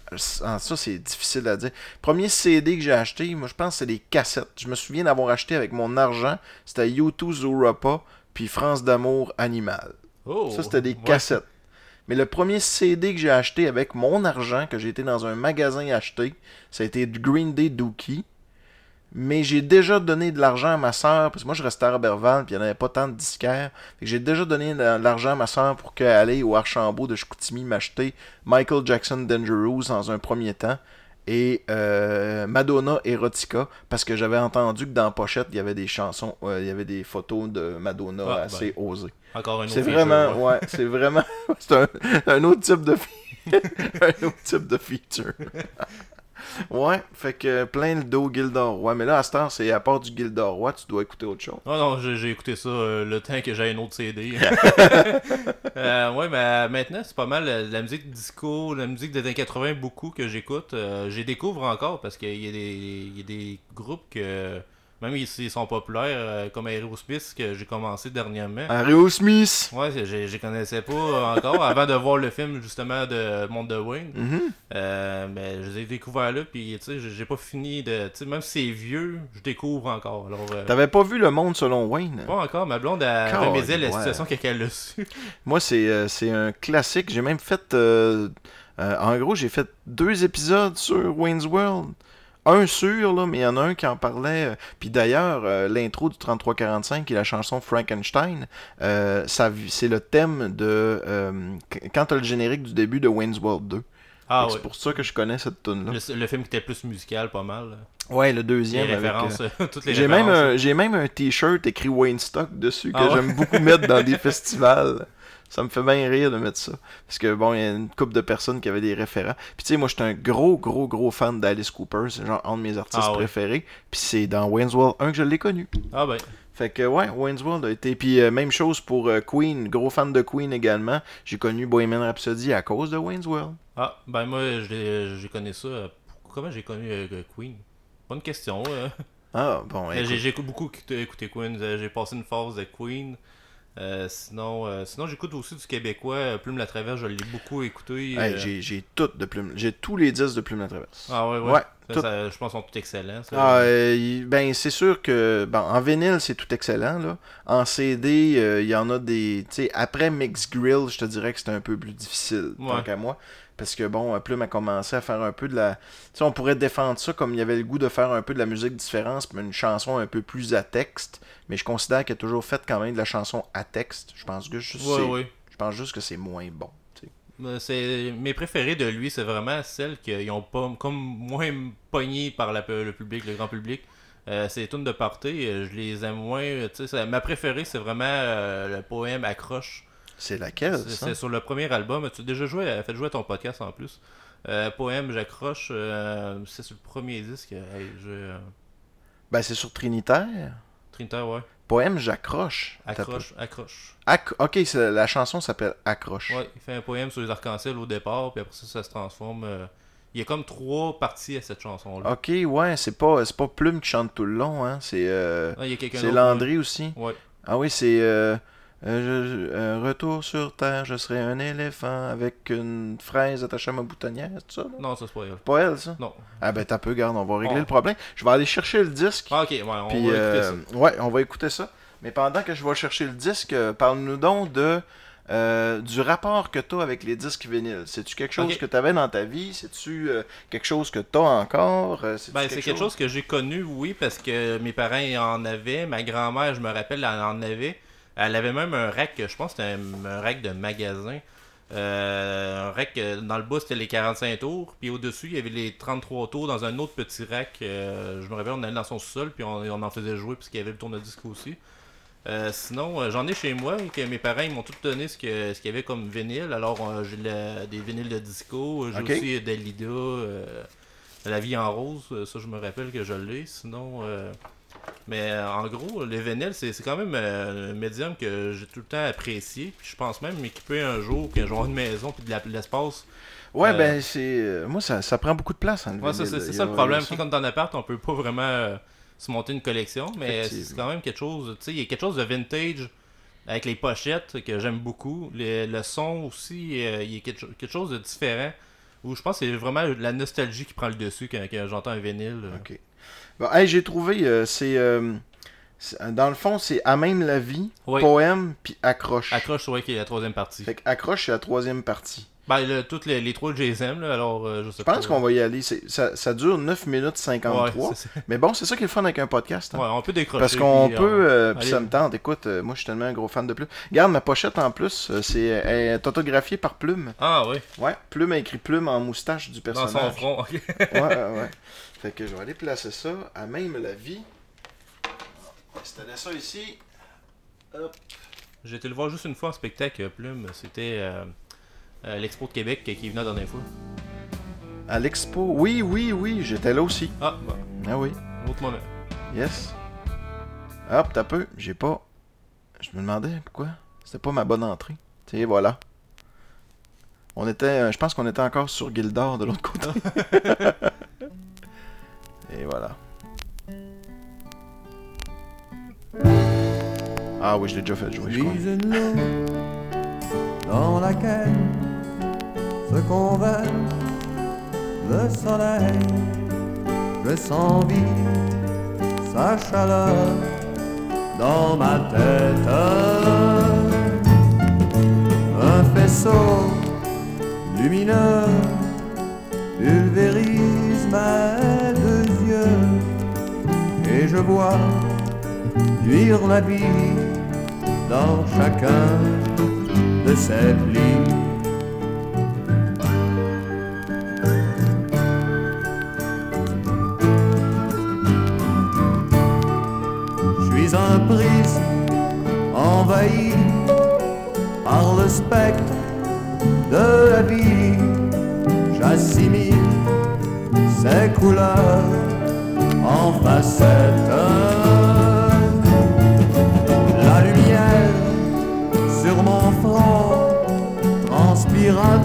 ah, Ça, c'est difficile à dire. Premier CD que j'ai acheté, moi, je pense que c'est des cassettes. Je me souviens d'avoir acheté avec mon argent. C'était U2 Zourapa, puis France d'amour Animal. Oh! Ça, c'était des ouais. cassettes. Mais le premier CD que j'ai acheté avec mon argent, que j'ai été dans un magasin acheter, ça a été Green Day Dookie. Mais j'ai déjà donné de l'argent à ma soeur, parce que moi je restais à Robertval, puis il n'y en avait pas tant de disquaires. J'ai déjà donné de l'argent à ma soeur pour qu'elle aille au Archambault de Chicoutimi m'acheter Michael Jackson Dangerous dans un premier temps. Et euh, Madonna Erotica, parce que j'avais entendu que dans pochette, il y avait des chansons, euh, il y avait des photos de Madonna Ah, assez osées. Encore un autre C'est vraiment, ouais. ouais, c'est vraiment, c'est un, un autre type de, un autre type de feature. ouais, fait que plein le dos Gildor. Mais là, à cette heure, c'est à part du Gildor tu dois écouter autre chose. Ah non, j'ai j'ai écouté ça euh, le temps que j'ai un autre CD. Euh, ouais, mais maintenant, c'est pas mal euh, la musique disco, la musique des années 80, beaucoup que j'écoute. Euh, J'y découvre encore parce qu'il y, y a des groupes que, même s'ils ils sont populaires, euh, comme Aerosmith, que j'ai commencé dernièrement. Ario Smith. Ouais, je les connaissais pas encore avant de voir le film justement de Monde de Wayne. Mhm. Euh, mais je les ai découverts là, puis tu sais, j'ai- pas fini de. Tu sais, même si c'est vieux, je découvre encore. Alors, euh, T'avais pas vu Le Monde selon Wayne? pas encore, ma blonde a remédié la ouais. situation qu'elle a su. Moi, c'est euh, un classique. J'ai même fait. euh, euh, en gros, j'ai fait deux épisodes sur Wayne's World. Un sur, là, mais il y en a un qui en parlait. euh, Puis d'ailleurs, euh, l'intro du 3345, qui est la chanson Frankenstein, euh, c'est le thème de. qu- quand t'as le générique du début de Wayne's World 2. Ah. C'est pour ça que je connais cette tune là Le, le film qui était plus musical, pas mal. Ouais, le Les deuxième. avec, références, toutes les J'ai même, un, j'ai même un t-shirt écrit Wayne Stock dessus que Ah ouais? j'aime beaucoup mettre dans des festivals. Ça me fait bien rire de mettre ça. Parce que bon, il y a une couple de personnes qui avaient des référents. Puis tu sais, moi, j'étais un gros, gros, gros fan d'Alice Cooper. C'est genre un de mes artistes Ah ouais. préférés. Puis c'est dans Wayne's World 1 que je l'ai connu. Ah ben, Fait que ouais, Wayne's World a été. Puis euh, même chose pour euh, Queen, gros fan de Queen également. J'ai connu Bohemian Rhapsody à cause de Wayne's World. ah, ben moi, je l'ai- j'ai connu ça. euh, Comment j'ai connu euh, Queen? Bonne question. euh. Ah, bon. J'ai beaucoup écouté, Queen. euh, J'ai passé une phase de Queen. Euh, sinon, euh, sinon j'écoute aussi du québécois. euh, Plume la Traverse, je l'ai beaucoup écouté. Euh. j'ai, j'ai tout de plume. J'ai tous les disques de Plume la Traverse. Ah ouais, ouais. Ouais, Ça, tout. ça, je pense qu'ils sont tous excellents. ça. Ah, ben c'est sûr que bon, en vinyle c'est tout excellent là. En CD, il y en a des, après Mix Grill, je te dirais que c'était un peu plus difficile tant qu'à moi parce que bon, euh, Plume a commencé à faire un peu de la, tu sais, on pourrait défendre ça comme il y avait le goût de faire un peu de la musique différente, mais une chanson un peu plus à texte, mais je considère qu'il a toujours fait quand même de la chanson à texte. Je pense que ouais, ouais. je pense juste que c'est moins bon. Mais C'est mes préférés de lui, c'est vraiment celles qui ont pas comme moins pogné par la- le public, le grand public. Euh, c'est les tunes de party, euh, je les aime moins. tu sais, c'est- ma préférée, c'est vraiment euh, le poème Accroche. C'est laquelle C'est sur le premier album. Tu as déjà joué, euh, fait jouer à ton podcast en plus? Euh, poème, j'accroche. euh, c'est sur le premier disque. Hey, Ben c'est sur Trinitaire. Trinitaire, ouais. Poème j'accroche. Accroche, accroche. Acc- ok, la chanson s'appelle Accroche. Ouais, il fait un poème sur les arcs-en-ciel au départ, puis après ça, ça se transforme. euh, Il y a comme trois parties à cette chanson-là. Ok, ouais, c'est pas, c'est pas Plume qui chante tout le long, hein. C'est, euh, Ah, c'est Landry aussi. Ouais. Ah oui, c'est, euh, Euh, je- euh, retour sur Terre, je serai un éléphant avec une fraise attachée à ma boutonnière, c'est ça? là? Non, ça c'est pas elle. Pas elle, ça? Non. Ah ben t'as peu, garde, on va régler Bon. le problème. Je vais aller chercher le disque. Ah, ok, ouais, on Puis, va écouter euh, ça. ouais, on va écouter ça. Mais pendant que je vais chercher le disque, euh, parle-nous donc de euh, du rapport que tu as avec les disques vinyles. C'est-tu quelque chose que tu avais dans ta vie? C'est-tu euh, quelque chose que tu as encore? Ben, c'est quelque chose que j'ai connu, oui, parce que mes parents en avaient. Ma grand-mère, je me rappelle, elle en avait. Elle avait même un rack, je pense que c'était un, un rack de magasin. Euh, un rack, euh, dans le bas, c'était les 45 tours. Puis au-dessus, il y avait les 33 tours dans un autre petit rack. euh, je me rappelle, on allait dans son sol, puis on, on en faisait jouer, puisqu'il y avait le tourne-disque aussi. Euh, sinon, j'en ai chez moi, et que mes parents ils m'ont tout donné ce qu'il y avait comme vinyle. Alors, j'ai des vinyles de disco, j'ai Ok. aussi Dalida, euh, La vie en rose, ça je me rappelle que je l'ai. Sinon, euh, mais euh, en gros, le vinyl, c'est quand même euh, un médium que j'ai tout le temps apprécié. Puis je pense même m'équiper un jour, puis avoir une maison, puis de l'espace. Ouais, euh, ben c'est. moi, ça, ça prend beaucoup de place. hein, Ouais, vinyle. c'est ça le problème. Quand on est en appart, on peut pas vraiment se monter une collection, mais c'est quand même quelque chose. Tu sais, il y a quelque chose de vintage avec les pochettes que j'aime beaucoup. Les- le son aussi, il y a quelque, cho- quelque chose de différent. Où je pense que c'est vraiment la nostalgie qui prend le dessus quand, quand j'entends un vinyle. Ok. Bon, hey, j'ai trouvé, euh, c'est. euh, c'est- dans le fond, c'est À même la vie, Oui. poème, puis accroche. Accroche, ouais, qui est la troisième partie. Fait que accroche, c'est la troisième partie. Ben, toutes les, les trois que je les aime, là, alors euh, je sais Je pas. pense qu'on va y aller. C'est- Ça, ça dure 9 minutes 53. Ouais, c'est ça. mais bon, c'est ça qui est le fun avec un podcast. hein. Ouais, on peut décrocher. Parce qu'on puis, peut, euh, puis allez. ça me tente. Écoute, euh, moi je suis tellement un gros fan de Plume. Regarde ma pochette en plus, euh, c'est elle est autographiée par Plume. Ah, oui, Ouais, Plume a écrit Plume en moustache du dans personnage. son front. ok. ouais, ouais, ouais. Fait que je vais aller placer ça à même la vie. Installer ça ici. Hop. J'ai été le voir juste une fois en spectacle, Plume. C'était euh, l'Expo de Québec qui venait la dernière fois. À l'expo. Oui, oui, oui, j'étais là aussi. Ah, bon, Ah oui. un autre moment. Yes. Hop, t'as peu. J'ai pas. Je me demandais pourquoi. C'était pas ma bonne entrée. Tu sais, voilà. On était. euh, Je pense qu'on était encore sur Gildor de l'autre côté. Et voilà. Ah oui, je l'ai déjà fait jouer, je crois. dans laquelle se converge le soleil. Je sens vivre sa chaleur dans ma tête. Un faisceau lumineux pulvérise et je vois luire la vie dans chacun de ses plis. Je suis un prisme envahi par le spectre de la vie. J'assimile ses couleurs en facettes. La lumière sur mon front transpire à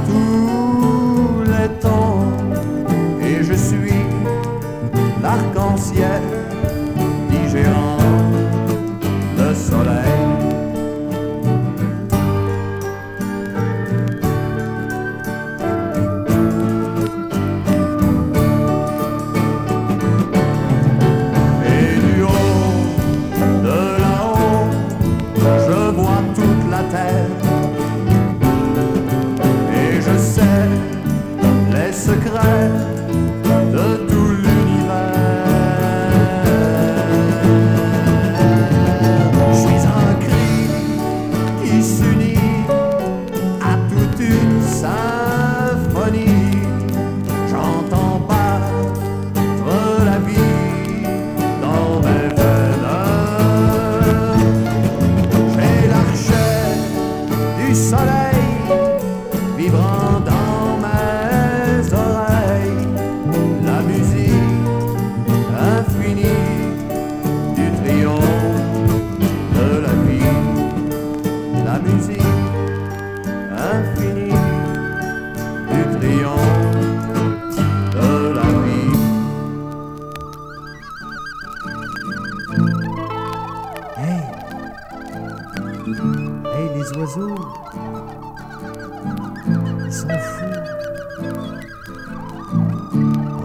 Ils sont fous.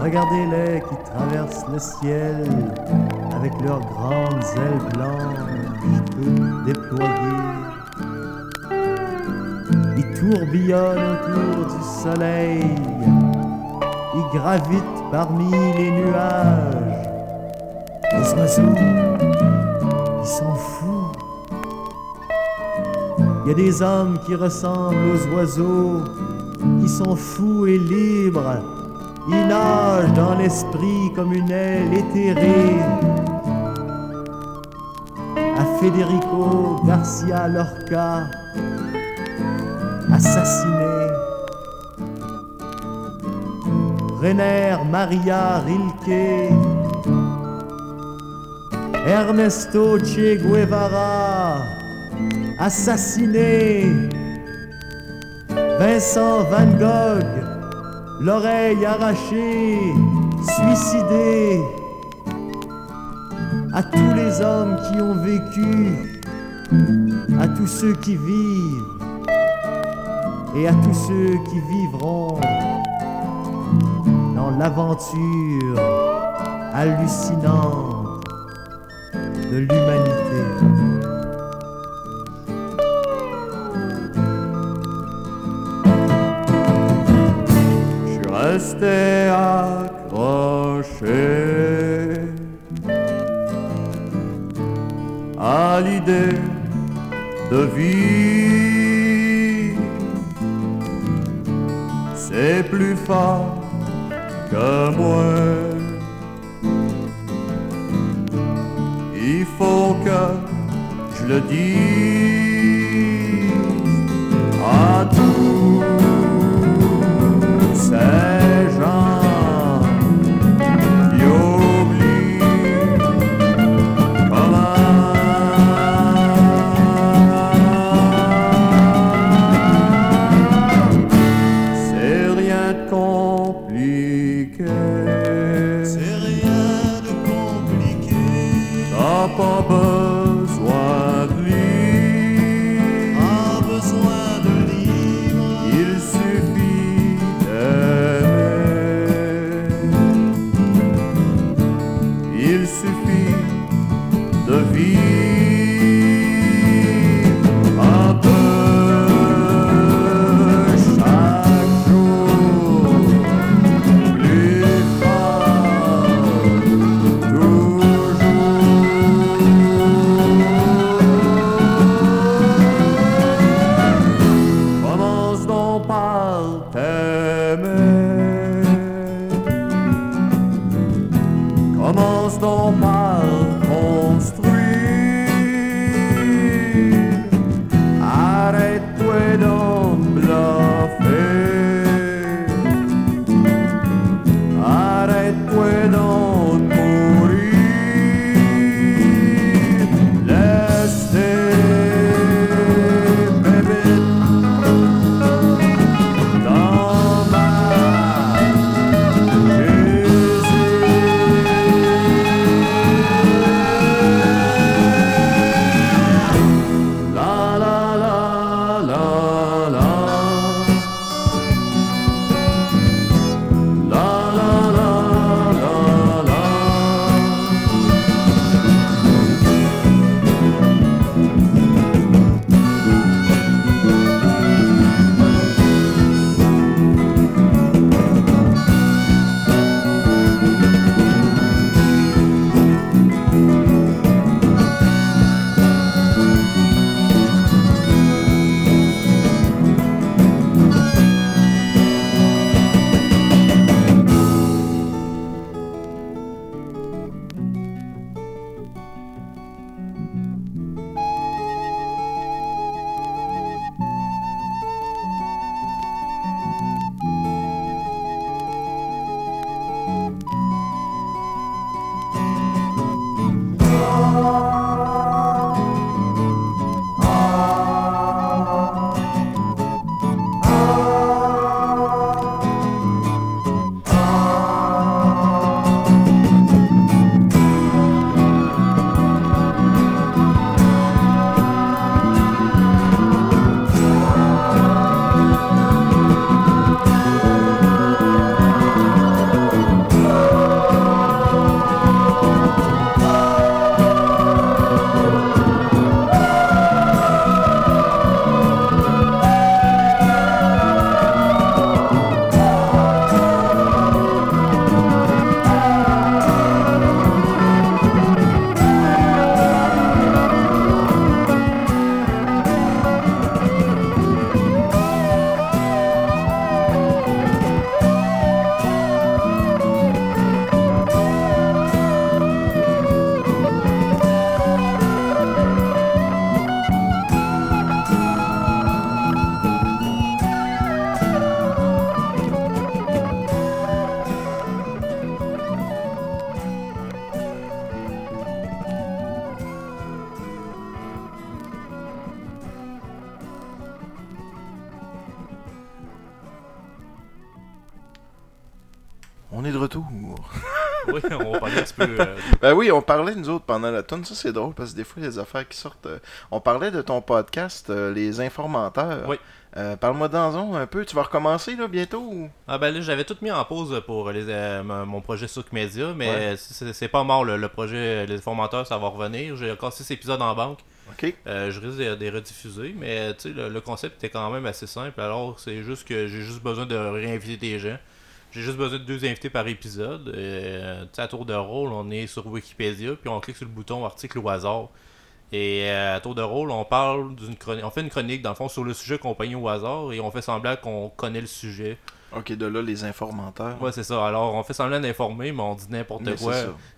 Regardez-les qui traversent le ciel avec leurs grandes ailes blanches toutes déployées. Ils tourbillonnent autour du soleil, ils gravitent parmi les nuages. Les oiseaux, ils sont il y a des hommes qui ressemblent aux oiseaux, qui sont fous et libres. Ils nagent dans l'esprit comme une aile éthérée. À Federico Garcia Lorca, assassiné. Rener Maria Rilke, Ernesto Che Guevara, assassiné. Vincent Van Gogh, l'oreille arrachée, suicidé. À tous les hommes qui ont vécu, à tous ceux qui vivent et à tous ceux qui vivront dans l'aventure hallucinante de l'humanité. Resté accroché à l'idée de vie. C'est plus fort que moi. Il faut que je le dise à tous peu. euh, Ben oui, on parlait nous autres pendant la tune. Ça, c'est drôle parce que des fois, il y a des affaires qui sortent. euh, On parlait de ton podcast, euh, Les Informateurs. Oui. Parle-moi dans un peu. Tu vas recommencer là bientôt ou... Ah ben là, j'avais tout mis en pause pour les, mon projet Souk Media, mais Ouais. c'est pas mort, le, le projet Les Formateurs, ça va revenir. J'ai encore 6 épisodes en banque. Ok. Euh, je risque de, les rediffuser, mais tu sais, le, le concept était quand même assez simple. Alors, c'est juste que j'ai juste besoin de réinviter des gens. J'ai juste besoin de deux invités par épisode. Euh, à tour de rôle, on est sur Wikipédia, puis on clique sur le bouton article au hasard. Et euh, à tour de rôle, on parle d'une chronique. On fait une chronique, dans le fond, sur le sujet qu'on au hasard, et on fait semblant qu'on connaît le sujet. Ok, de là, Les Informateurs. Ouais, c'est ça. Alors, on fait semblant d'informer, mais on dit n'importe quoi.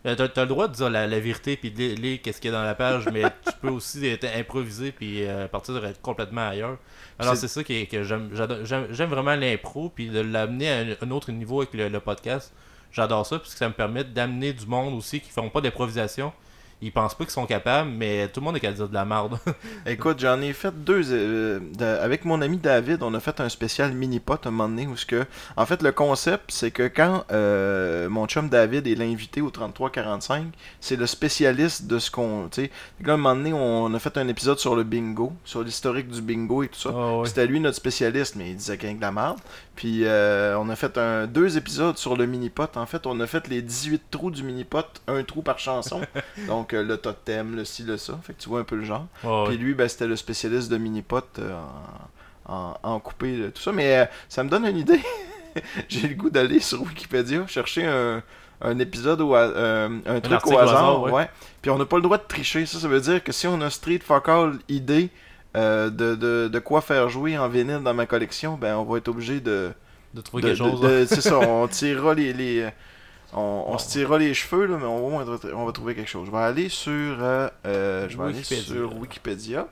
Euh, T'as t'as le droit de dire la, la vérité puis de lire, qu'est-ce qu'il y a dans la page, mais tu peux aussi être improvisé puis euh, partir de complètement ailleurs. Alors C'est- ça qui que j'aime vraiment l'impro puis de l'amener à un, un autre niveau avec le, le podcast. J'adore ça parce que ça me permet d'amener du monde aussi qui font pas d'improvisation. Ils pensent pas qu'ils sont capables, mais tout le monde est capable de dire de la merde. Écoute, j'en ai fait deux. euh, de- avec mon ami David, on a fait un spécial mini-pot un moment donné où ce que. En fait, le concept, c'est que quand euh, mon chum David est l'invité au 33-45, c'est le spécialiste de ce qu'on. Tu sais, un moment donné, on a fait un épisode sur le bingo, sur l'historique du bingo et tout ça. Ah ouais. C'était lui notre spécialiste, mais il disait qu'il y a de la merde. Puis euh, on a fait un, deux épisodes sur le mini-pot. En fait, on a fait les 18 trous du mini-pot, un trou par chanson. Donc euh, le totem, le ci, le ça. Fait que tu vois un peu le genre. Puis lui, ben, c'était le spécialiste de mini-pot euh, en, coupé, là, tout ça. Mais ça me donne une idée. J'ai le goût d'aller sur Wikipédia chercher un, un épisode ou un truc au au hasard. hasard, ouais. ouais. Puis on n'a pas le droit de tricher. Ça, ça veut dire que si on a Street Fuck All idée euh, de, de, de quoi faire jouer en vinyle dans ma collection, ben on va être obligé de. De trouver de- quelque chose. C'est ça, on tirera les. les on, on se tirera les cheveux, là, mais on va, on va trouver quelque chose. Je vais aller sur. euh, euh, je vais aller Wikipédia. sur Wikipédia.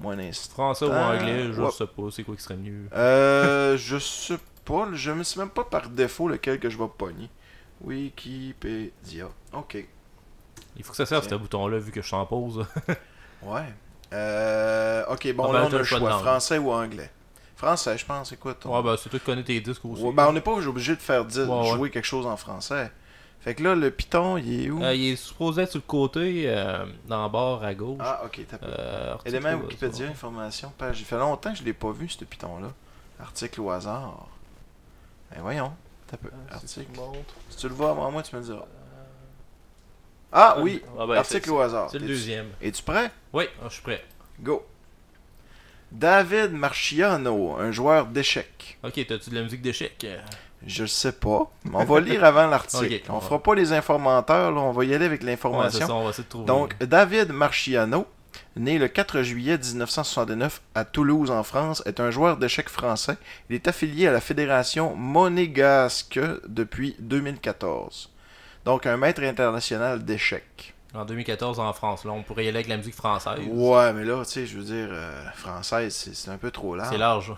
Moi, un instant. Français ou anglais, je ouais. sais pas, c'est quoi qui serait mieux. Euh, je sais pas, je me sais même pas par défaut lequel que je vais pogner. Wikipédia. Ok. Il faut que ça serve ce bouton-là vu que je suis en pause. Ouais. Euh, ok, bon, Ah, ben, là, on a le choix. Français ou anglais Français, je pense. Écoute. on- Ouais, ben c'est toi qui connais tes disques aussi. Ouais, ben, on n'est pas obligé de faire dire, Ouais, ouais. jouer quelque chose en français. Fait que là, le Python, il est où? Euh, il est supposé être sur le côté, euh, dans le bord à gauche. Ah, ok, t'as pas. Euh, au Wikipédia, hasard. information, page. Il fait longtemps que je l'ai pas vu, ce Python-là. Article au hasard. Ben voyons. T'as peu. Ah, si Article. tu. Si tu le vois avant moi, tu me le diras. Ah oui, Ah, ben, article au hasard. C'est le deuxième. Es-tu prêt? Oui, ah, je suis prêt. Go. David Marchiano, un joueur d'échecs. Ok, t'as-tu de la musique d'échec Euh, Je sais pas. On va lire avant l'article. Ok. On fera pas les informateurs, là, on va y aller avec Ouais, l'information. ça, on va essayer de trouver. Donc, David Marchiano, né le 4 juillet 1969 à Toulouse, en France, est un joueur d'échecs français. Il est affilié à la Fédération monégasque depuis 2014. Donc, un maître international d'échecs. En 2014 en France, là, on pourrait y aller avec la musique française. Ouais, mais là, tu sais, je veux dire, euh, française, c'est un peu trop large. C'est large.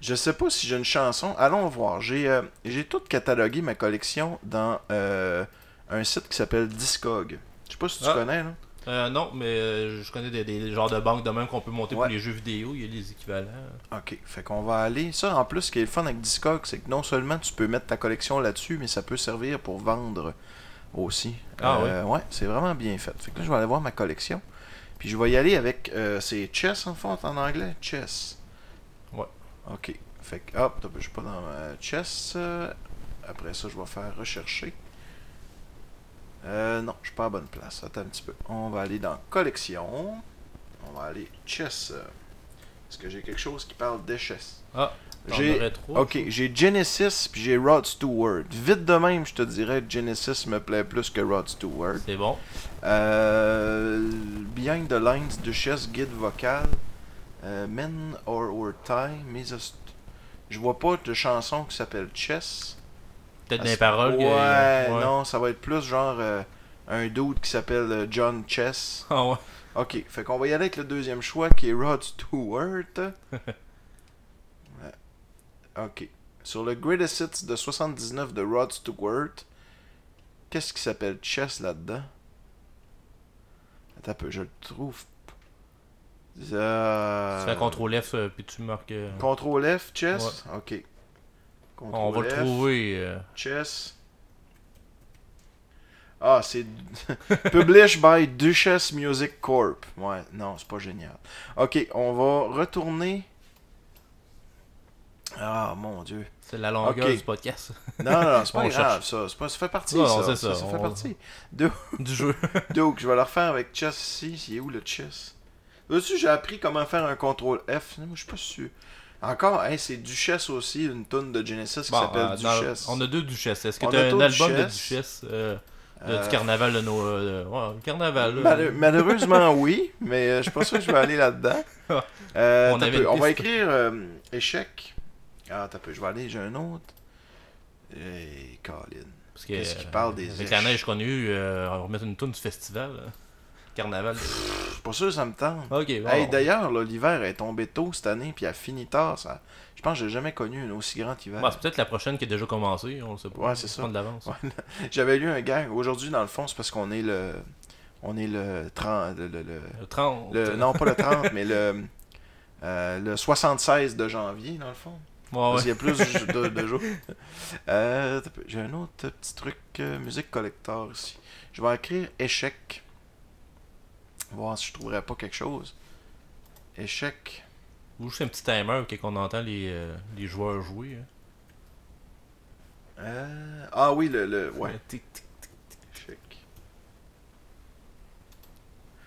Je sais pas si j'ai une chanson. Allons voir. J'ai euh, j'ai tout catalogué ma collection dans euh, un site qui s'appelle Discog. Je sais pas si tu Ah. connais, là. Euh, non, mais je connais des, des genres de banques de même qu'on peut monter Ouais. pour les jeux vidéo. Il y a les équivalents. Ok, fait qu'on va aller. Ça, en plus, ce qui est le fun avec Discog, c'est que non seulement tu peux mettre ta collection là-dessus, mais ça peut servir pour vendre aussi. Ah Euh, ouais, c'est vraiment bien fait. Fait que là, je vais aller voir ma collection. Puis je vais y aller avec. euh, c'est Chess en fond en anglais? Chess. Ouais. Ok. Fait que, hop, je suis pas dans ma Chess. euh, après ça, je vais faire rechercher. Euh, non, je suis pas à bonne place. Attends un petit peu. On va aller dans collection. On va aller Chess. Est-ce que j'ai quelque chose qui parle de chess? Ah, J'ai-. Ok, j'ai Genesis puis j'ai Rod Stewart. Vite de même, je te dirais Genesis me plaît plus que Rod Stewart. C'est bon. Euh, Behind the Lines de chess, guide vocal. Euh, Men or, or Time. Je vois pas de chanson qui s'appelle Chess. Peut-être Ah, des paroles. que- Ouais, ouais. non, ça va être plus genre euh, un dude qui s'appelle euh, John Chess. Ah ouais. Ok, fait qu'on va y aller avec le deuxième choix qui est Rod Stewart. Ok. Sur le Greatest Hits de 79 de Rod Stewart, qu'est-ce qui s'appelle Chess là-dedans? Attends un peu, je le trouve. Euh... Tu fais un contrôle F euh, puis tu marques. euh, Contrôle F, Chess? Ok. on va le trouver. euh, Chess. Ah, c'est. Published by Duchess Music Corp. Ouais, non, c'est pas génial. Ok, on va retourner. Ah, mon dieu. C'est la longueur Ok. du podcast. Non, non, c'est pas On grave, cherche. ça. C'est pas, ça fait partie, Non, ça. ça. c'est ça, ça fait on- partie. Du jeu. Donc, je vais le refaire avec chess ici. Il est où le chess? Là-dessus, j'ai appris comment faire un contrôle F. Moi, je suis pas sûr. Encore, hey, c'est Duchesse aussi, une tonne de Genesis qui Bon, s'appelle euh, Duchesse. on a deux duchesses. Est-ce que tu as un album de duchesse euh, de- Euh, du carnaval de nos. euh, ouais, le carnaval. Mal- malheureusement, oui, mais euh, je suis pas sûr que je vais aller là-dedans. Euh, On avait va écrire euh, échec. Ah, t'as peu, je vais aller, j'ai un autre. Hey, Colin. Parce que, Qu'est-ce qu'il parle des Avec la neige qu'on a eue, euh, on va remettre une tourne du festival. là. Carnaval. Je suis pas sûr que ça me tente. Ok, bon. Hey, d'ailleurs, là, l'hiver est tombé tôt cette année, puis il a fini tard. Ça... Je pense que j'ai jamais connu un aussi grand hiver. Bon, c'est peut-être la prochaine qui a déjà commencé, on le sait pas. Ouais, c'est ça. De l'avance. Ouais. J'avais lu un gag. Aujourd'hui, dans le fond, c'est parce qu'on est le. On est le 30. Le, le- le- Le 30. le- non, pas le 30, mais le. euh, le 76 de janvier, dans le fond. Parce qu'il y a plus de, de jours. Euh, J'ai un autre petit truc, euh, musique collector ici. Je vais écrire échec. Voir si je trouverais pas quelque chose. Échec. Ou juste un petit timer quand on entend les, euh, les joueurs jouer. hein. Euh, Ah oui, le. le ouais, Tic, tic. échec.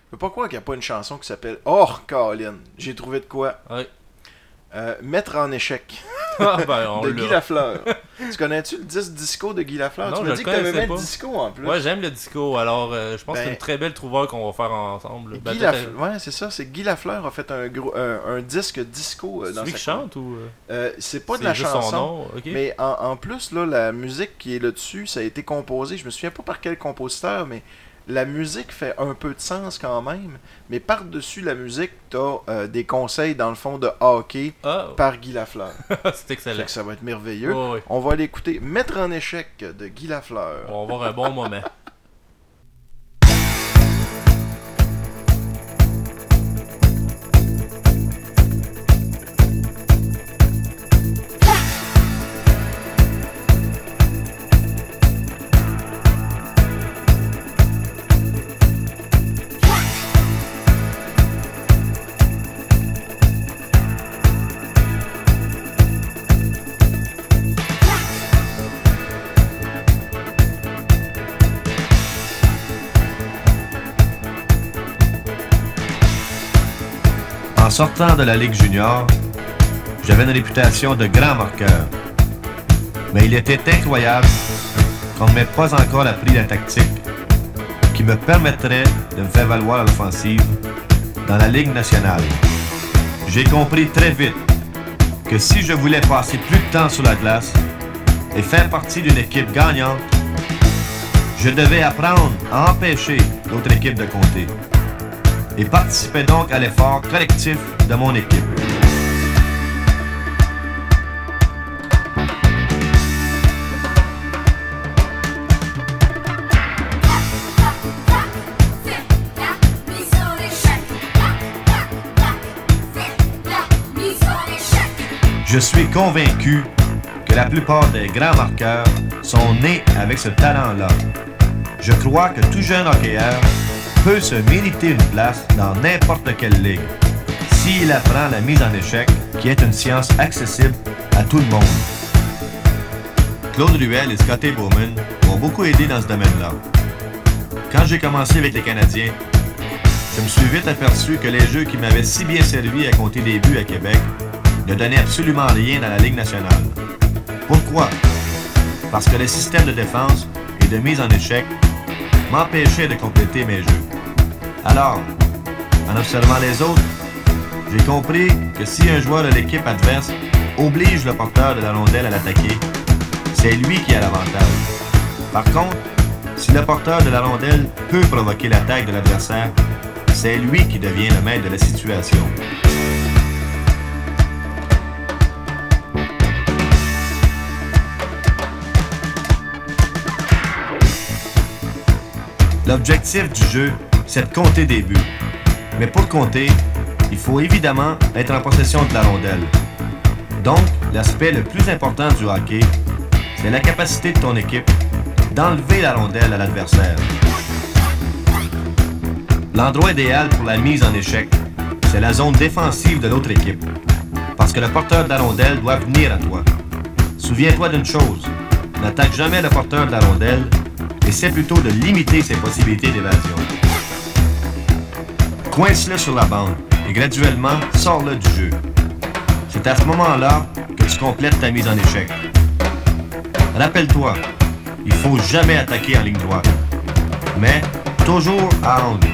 Je peux pas croire qu'il n'y a pas une chanson qui s'appelle Oh, Colin. J'ai trouvé de quoi. Ouais. Euh, Mettre en échec. Ah, ben, on de Guy l'a. Lafleur. tu connais-tu le disque disco de Guy Lafleur? Non, tu m'as dit que t'aimais bien le disco en plus. Ouais, j'aime le disco, alors euh, je pense que c'est Ben- une très belle trouvaille qu'on va faire ensemble. Ben, Guy peut-être, Lafleur, ouais, c'est ça, c'est Guy Lafleur a fait un, gros, un, un disque disco euh, dans Celui sa qui chante ou. euh, c'est pas de la juste chanson, son nom, mais en, en plus là, la musique qui est là-dessus, ça a été composé. Je me souviens pas par quel compositeur, mais la musique fait un peu de sens quand même. Mais par-dessus la musique, t'as euh, des conseils dans le fond de hockey Ah, par Guy Lafleur. c'est excellent. que ça va être merveilleux. On va l'écouter. Mettre en échec de Guy Lafleur. On va avoir un bon moment. En sortant de la Ligue junior, j'avais une réputation de grand marqueur. Mais il était incroyable qu'on ne m'ait pas encore appris la tactique qui me permettrait de me faire valoir à l'offensive dans la Ligue nationale. J'ai compris très vite que si je voulais passer plus de temps sur la glace et faire partie d'une équipe gagnante, je devais apprendre à empêcher l'autre équipe de compter et participait donc à l'effort collectif de mon équipe. Je suis convaincu que la plupart des grands marqueurs sont nés avec ce talent-là. Je crois que tout jeune hockeyeur peut se mériter une place dans n'importe quelle ligue s'il apprend la mise en échec, qui est une science accessible à tout le monde. Claude Ruel et Scotty Bowman m'ont beaucoup aidé dans ce domaine-là. Quand j'ai commencé avec les Canadiens, je me suis vite aperçu que les jeux qui m'avaient si bien servi à compter des buts à Québec ne donnaient absolument rien dans la Ligue nationale. Pourquoi? Parce que le système de défense et de mise en échec m'empêchait de compléter mes jeux. Alors, en observant les autres, j'ai compris que si un joueur de l'équipe adverse oblige le porteur de la rondelle à l'attaquer, c'est lui qui a l'avantage. Par contre, si le porteur de la rondelle peut provoquer l'attaque de l'adversaire, c'est lui qui devient le maître de la situation. L'objectif du jeu, c'est de compter des buts. Mais pour compter, il faut évidemment être en possession de la rondelle. Donc, l'aspect le plus important du hockey, c'est la capacité de ton équipe d'enlever la rondelle à l'adversaire. L'endroit idéal pour la mise en échec, c'est la zone défensive de l'autre équipe. Parce que le porteur de la rondelle doit venir à toi. Souviens-toi d'une chose, n'attaque jamais le porteur de la rondelle, essaie plutôt de limiter ses possibilités d'évasion. Coince-le sur la bande et graduellement sors-le du jeu. C'est à ce moment-là que tu complètes ta mise en échec. Rappelle-toi, il faut jamais attaquer en ligne droite, mais toujours à angle.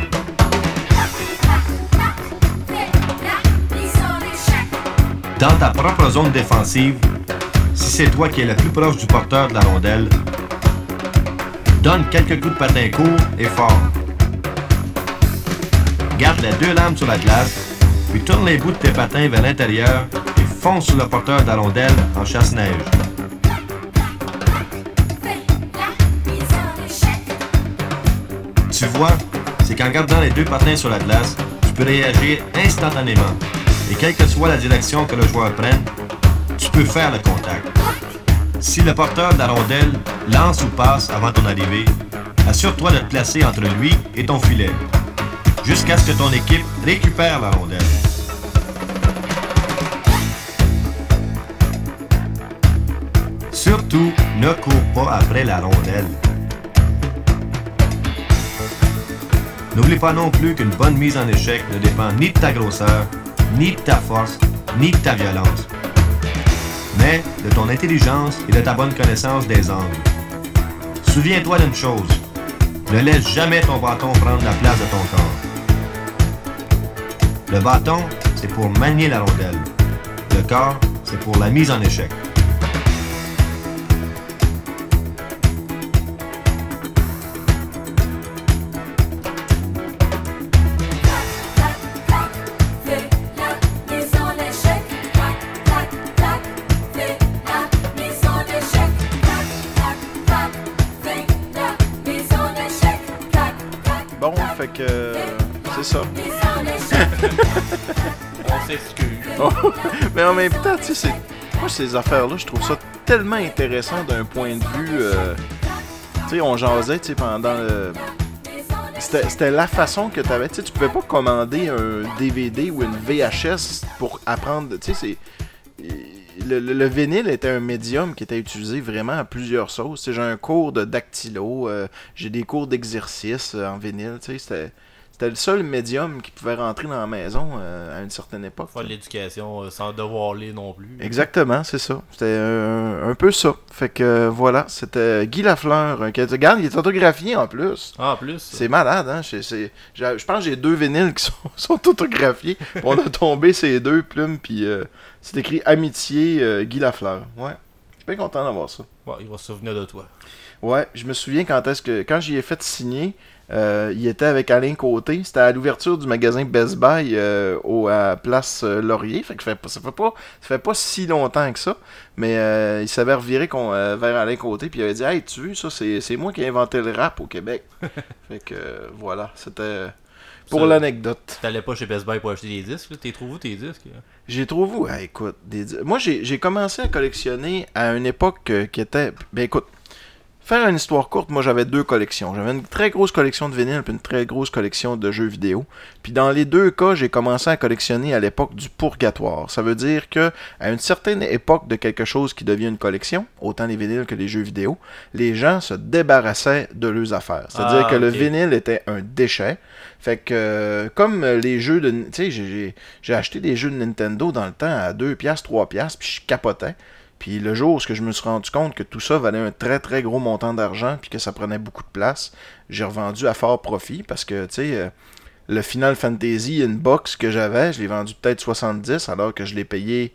Dans ta propre zone défensive, si c'est toi qui es le plus proche du porteur de la rondelle, donne quelques coups de patin courts et forts. Garde les deux lames sur la glace, puis tourne les bouts de tes patins vers l'intérieur et fonce sur le porteur de la rondelle en chasse-neige. Tu vois, c'est qu'en gardant les deux patins sur la glace, tu peux réagir instantanément. Et quelle que soit la direction que le joueur prenne, tu peux faire le contact. Si le porteur de la rondelle lance ou passe avant ton arrivée, assure-toi de te placer entre lui et ton filet, jusqu'à ce que ton équipe récupère la rondelle. Surtout, ne cours pas après la rondelle. N'oublie pas non plus qu'une bonne mise en échec ne dépend ni de ta grosseur, ni de ta force, ni de ta violence, mais de ton intelligence et de ta bonne connaissance des angles. Souviens-toi d'une chose, ne laisse jamais ton bâton prendre la place de ton corps. Le bâton, c'est pour manier la rondelle. Le corps, c'est pour la mise en échec. Même temps, tu sais. Moi, ces affaires-là, je trouve ça tellement intéressant d'un point de vue. euh, Tu sais, on jasait, tu sais, pendant le. C'était c'était la façon que tu avais. Tu sais, tu pouvais pas commander un DVD ou une VHS pour apprendre. Tu sais, c'est. Le, le- le vinyle était un médium qui était utilisé vraiment à plusieurs sauces. J'ai un cours de dactylo, euh, j'ai des cours d'exercice euh, en vinyle. tu sais, C'était c'était le seul médium qui pouvait rentrer dans la maison euh, à une certaine époque. Pas de l'éducation euh, sans devoir lire non plus. Exactement, c'est ça. C'était un, un peu ça. Fait que euh, voilà, c'était Guy Lafleur. qui Regarde, il est autographié en plus. Ah, en plus. C'est malade, hein? Je pense que j'ai deux vinyles qui sont, sont autographiés. On a tombé ces deux plumes, puis c'est écrit Amitié Guy Lafleur. Ouais. Suis bien content d'avoir ça. Il va se souvenir de toi. Ouais, je me souviens quand est-ce que quand j'y ai fait signer, euh, il était avec Alain Côté. C'était à l'ouverture du magasin Best Buy euh, au, à Place euh, Laurier. Fait que ça fait, pas- ça fait pas ça fait pas si longtemps que ça. Mais euh, il s'avait reviré qu'on- vers Alain Côté puis il avait dit Hey, tu veux, ça? C'est c'est moi qui ai inventé le rap au Québec. fait que voilà, c'était pour l'anecdote. T'allais pas chez Best Buy pour acheter des disques, là. T'es trouvé où tes disques? J'ai trouvé où? Ah, écoute, des... di- moi j'ai j'ai commencé à collectionner à une époque euh, qui était. Ben écoute, faire une histoire courte, moi j'avais deux collections. J'avais une très grosse collection de vinyles puis une très grosse collection de jeux vidéo. Puis dans les deux cas, j'ai commencé à collectionner à l'époque du purgatoire. Ça veut dire que à une certaine époque de quelque chose qui devient une collection, autant les vinyles que les jeux vidéo, les gens se débarrassaient de leurs affaires. C'est-à-dire Ah, que le vinyle était un déchet. Fait que, euh, comme les jeux de. Tu sais, j'ai- acheté des jeux de Nintendo dans le temps à 2$, 3$, puis je capotais. Puis le jour où je me suis rendu compte que tout ça valait un très très gros montant d'argent, puis que ça prenait beaucoup de place, j'ai revendu à fort profit parce que, tu sais, euh, le Final Fantasy, une box que j'avais, je l'ai vendu peut-être 70 alors que je l'ai payé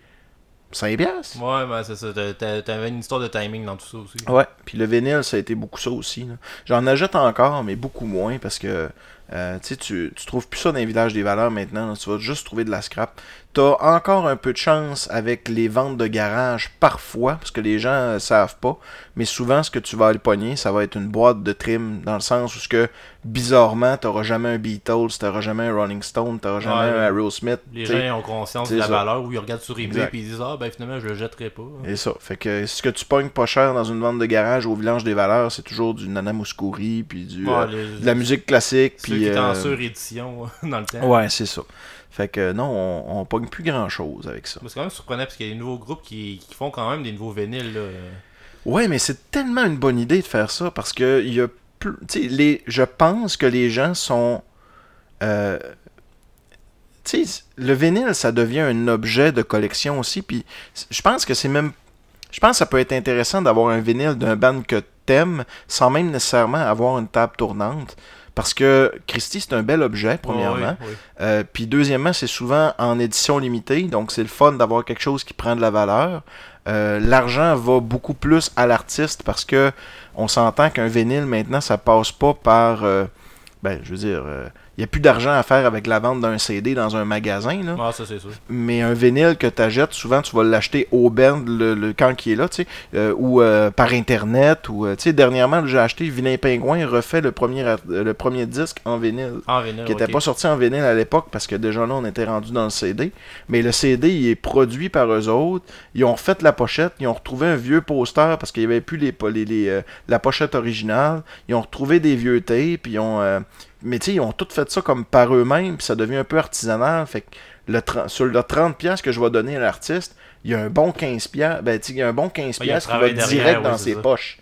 5$. piastres. Ouais, ben c'est ça. T'a- t'a- T'avais une histoire de timing dans tout ça aussi. Ouais, puis le vinyle, ça a été beaucoup ça aussi. J'en achète encore, mais beaucoup moins parce que Euh, tu tu, tu trouves plus ça dans les villages des valeurs maintenant. là. Tu vas juste trouver de la scrap. T'as encore un peu de chance avec les ventes de garage parfois, parce que les gens euh, savent pas. Mais souvent, ce que tu vas aller pogner, ça va être une boîte de trim, dans le sens où ce que, bizarrement, t'auras jamais un Beatles, t'auras jamais un Rolling Stone, t'auras jamais Ouais, un Aerosmith. Les gens ont conscience de la ça. valeur où ils regardent sur eBay et ils disent Ah, ben finalement, je le jetterai pas. Et ça. Fait que ce que tu pognes pas cher dans une vente de garage au village des valeurs, c'est toujours du Nana Mouskouri, puis du, Ouais, euh, les- de la musique classique, Ceux puis... qui étaient en euh, surédition dans le temps. Ouais, c'est ça. Fait que non, on, on pogne plus grand chose avec ça. C'est quand même surprenant parce qu'il y a des nouveaux groupes qui, qui font quand même des nouveaux vinyles. Là. Ouais, mais c'est tellement une bonne idée de faire ça parce que il y a plus. Tu sais, les, je pense que les gens sont. euh, tu sais, le vinyle, ça devient un objet de collection aussi. Puis je pense que c'est même. Je pense que ça peut être intéressant d'avoir un vinyle d'un band que t'aimes sans même nécessairement avoir une table tournante. Parce que Christy, c'est un bel objet, premièrement. Euh, puis deuxièmement, c'est souvent en édition limitée, donc c'est le fun d'avoir quelque chose qui prend de la valeur. Euh, L'argent va beaucoup plus à l'artiste parce que on s'entend qu'un vinyle maintenant, ça passe pas par, euh, ben, je veux dire, il n'y a plus d'argent à faire avec la vente d'un CD dans un magasin, là. Ah, ça c'est sûr. Mais un vinyle que tu achètes, souvent tu vas l'acheter au band le, le- quand il est là, tu sais, euh, ou euh, par internet, ou euh, tu sais, dernièrement j'ai acheté Vilain Pingouin refait le premier, le premier disque en vinyle En vinyle. qui n'était pas sorti en vinyle à l'époque parce que déjà là on était rendu dans le CD. Mais le CD il est produit par eux autres. Ils ont refait la pochette, ils ont retrouvé un vieux poster parce qu'il n'y avait plus les, les, les, euh, la pochette originale. Ils ont retrouvé des vieux tapes, ils ont euh, mais tu sais ils ont tout fait ça comme par eux-mêmes puis ça devient un peu artisanal. Fait que le sur le 30 pièces que je vais donner à l'artiste, il y a un bon 15 pièces, ben tu sais, il y a un bon 15 il y a un pièces qui va derrière, direct oui, dans ses ça. poches.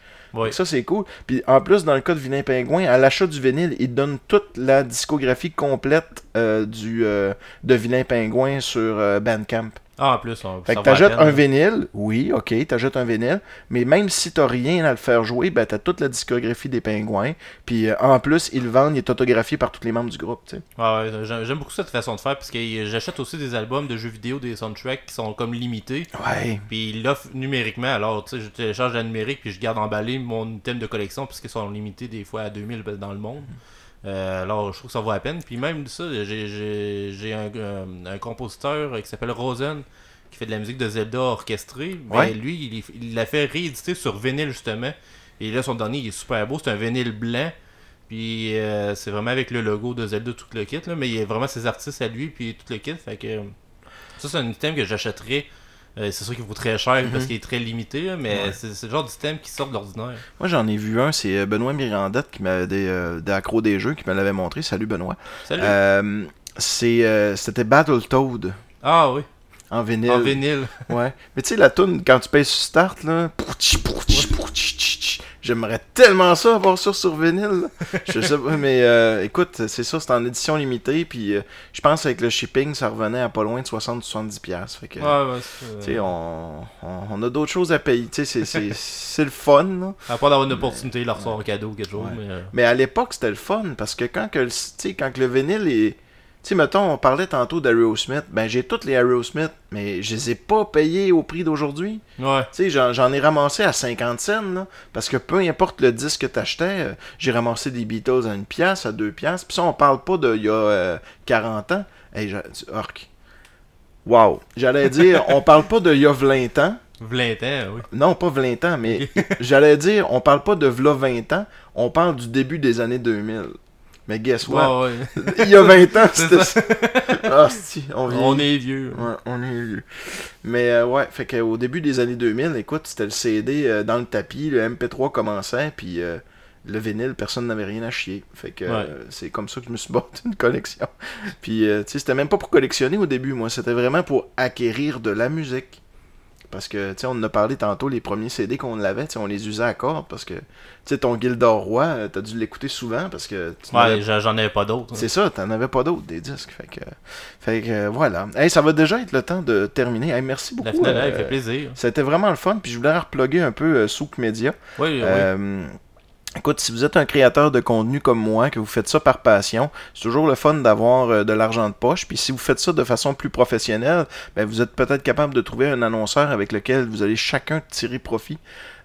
Ça, c'est cool. Puis en plus, dans le cas de Vilain Pingouin, à l'achat du vinyle, il donne toute la discographie complète euh, du, euh, de Vilain Pingouin sur euh, Bandcamp. Ah, en plus, on, Fait que peine, un vinyle, oui, ok, t'achètes un vinyle, mais même si t'as rien à le faire jouer, ben t'as toute la discographie des Pingouins. Puis euh, en plus, ils le vendent, il est autographié par tous les membres du groupe, tu sais. Ouais, ouais, j'aime beaucoup cette façon de faire parce que j'achète aussi des albums de jeux vidéo, des soundtracks qui sont comme limités. Ouais. Puis ils l'offrent numériquement. Alors, tu sais, je télécharge la numérique puis je garde emballé mon item de collection puisqu'ils sont limités des fois à 2000 dans le monde. Euh, alors, je trouve que ça vaut la peine. Puis même ça, j'ai- j'ai j'ai un, un- un compositeur qui s'appelle Rosen qui fait de la musique de Zelda orchestrée. Ben, Ouais. lui, il l'a fait rééditer sur vinyle justement. Et là, son dernier, il est super beau. C'est un vinyle blanc. Puis euh, c'est vraiment avec le logo de Zelda, tout le kit. Là, mais il y a vraiment ses artistes à lui, puis tout le kit. Fait que euh, ça, c'est un item que j'achèterais. Euh, c'est sûr qu'il vaut très cher parce qu'il est très limité, là, mais c'est c'est le genre d'item qui sort de l'ordinaire. Moi, j'en ai vu un, c'est euh, Benoît Mirandette qui m'avait des, euh, des des jeux qui me l'avait montré. Salut Benoît. Salut! Euh, c'est, euh, c'était Battletoad ah oui, en vinyle. en vinyle. Ouais. Mais tu sais, la tune quand tu payes sur Start, là. J'aimerais tellement ça avoir ça sur vinyle. Je sais pas, mais euh, écoute, c'est ça, c'est en édition limitée. Puis euh, je pense avec le shipping, ça revenait à pas loin de 60-70$. piastres. Fait que, Ouais, ouais, c'est, tu sais, on, on, on a d'autres choses à payer. Tu sais, c'est- c'est c'est le fun, là. À part d'avoir une opportunité, il leur sort un cadeau quelque chose. Ouais. Mais, euh, Mais à l'époque, c'était le fun parce que quand, que quand que le vinyle est. Tu sais, mettons, on parlait tantôt d'Aerosmith. Ben, j'ai toutes les Aerosmith, mais je les ai pas payés au prix d'aujourd'hui. ouais. Tu sais, j'en, ai ramassé à 50 cents, là, parce que peu importe le disque que t'achetais, euh, j'ai ramassé des Beatles à une pièce, à deux pièces. Puis ça, on parle pas d'il y a euh, 40 ans. Hey, orc. Wow. J'allais dire, on parle pas de il y a 20 ans. Oui. Non, pas 20 ans, mais j'allais dire, on parle pas de v'là 20 ans, on parle du début des années 2000. Mais guess what? Ouais, ouais. Il y a 20 ans, c'était ça. Ah, si, on vieillit. On est vieux. Ouais, on est vieux. Mais euh, ouais, fait qu'au début des années 2000, écoute, c'était le CD euh, dans le tapis, le MP3 commençait, puis euh, le vinyle, personne n'avait rien à chier. Fait que c'est comme ça que je me suis bâti une collection. puis, euh, tu sais, c'était même pas pour collectionner au début, moi, c'était vraiment pour acquérir de la musique. Parce que, tu sais, on en a parlé tantôt, les premiers CD qu'on avait, tu sais, on les usait à cordes, parce que, tu sais, ton Gildor Roy, euh, t'as dû l'écouter souvent, parce que Ouais, j'en j'en avais pas d'autres. c'est ça, t'en avais pas d'autres des disques. Fait que, fait que euh, voilà. Hey, ça va déjà être le temps de terminer. Hey, merci beaucoup. La finale, euh, fait plaisir. C'était vraiment le fun. Puis je voulais reploguer un peu euh, Souk Media. Oui, oui. Euh, Écoute, si vous êtes un créateur de contenu comme moi, que vous faites ça par passion, c'est toujours le fun d'avoir euh, de l'argent de poche. Puis si vous faites ça de façon plus professionnelle, ben, vous êtes peut-être capable de trouver un annonceur avec lequel vous allez chacun tirer profit.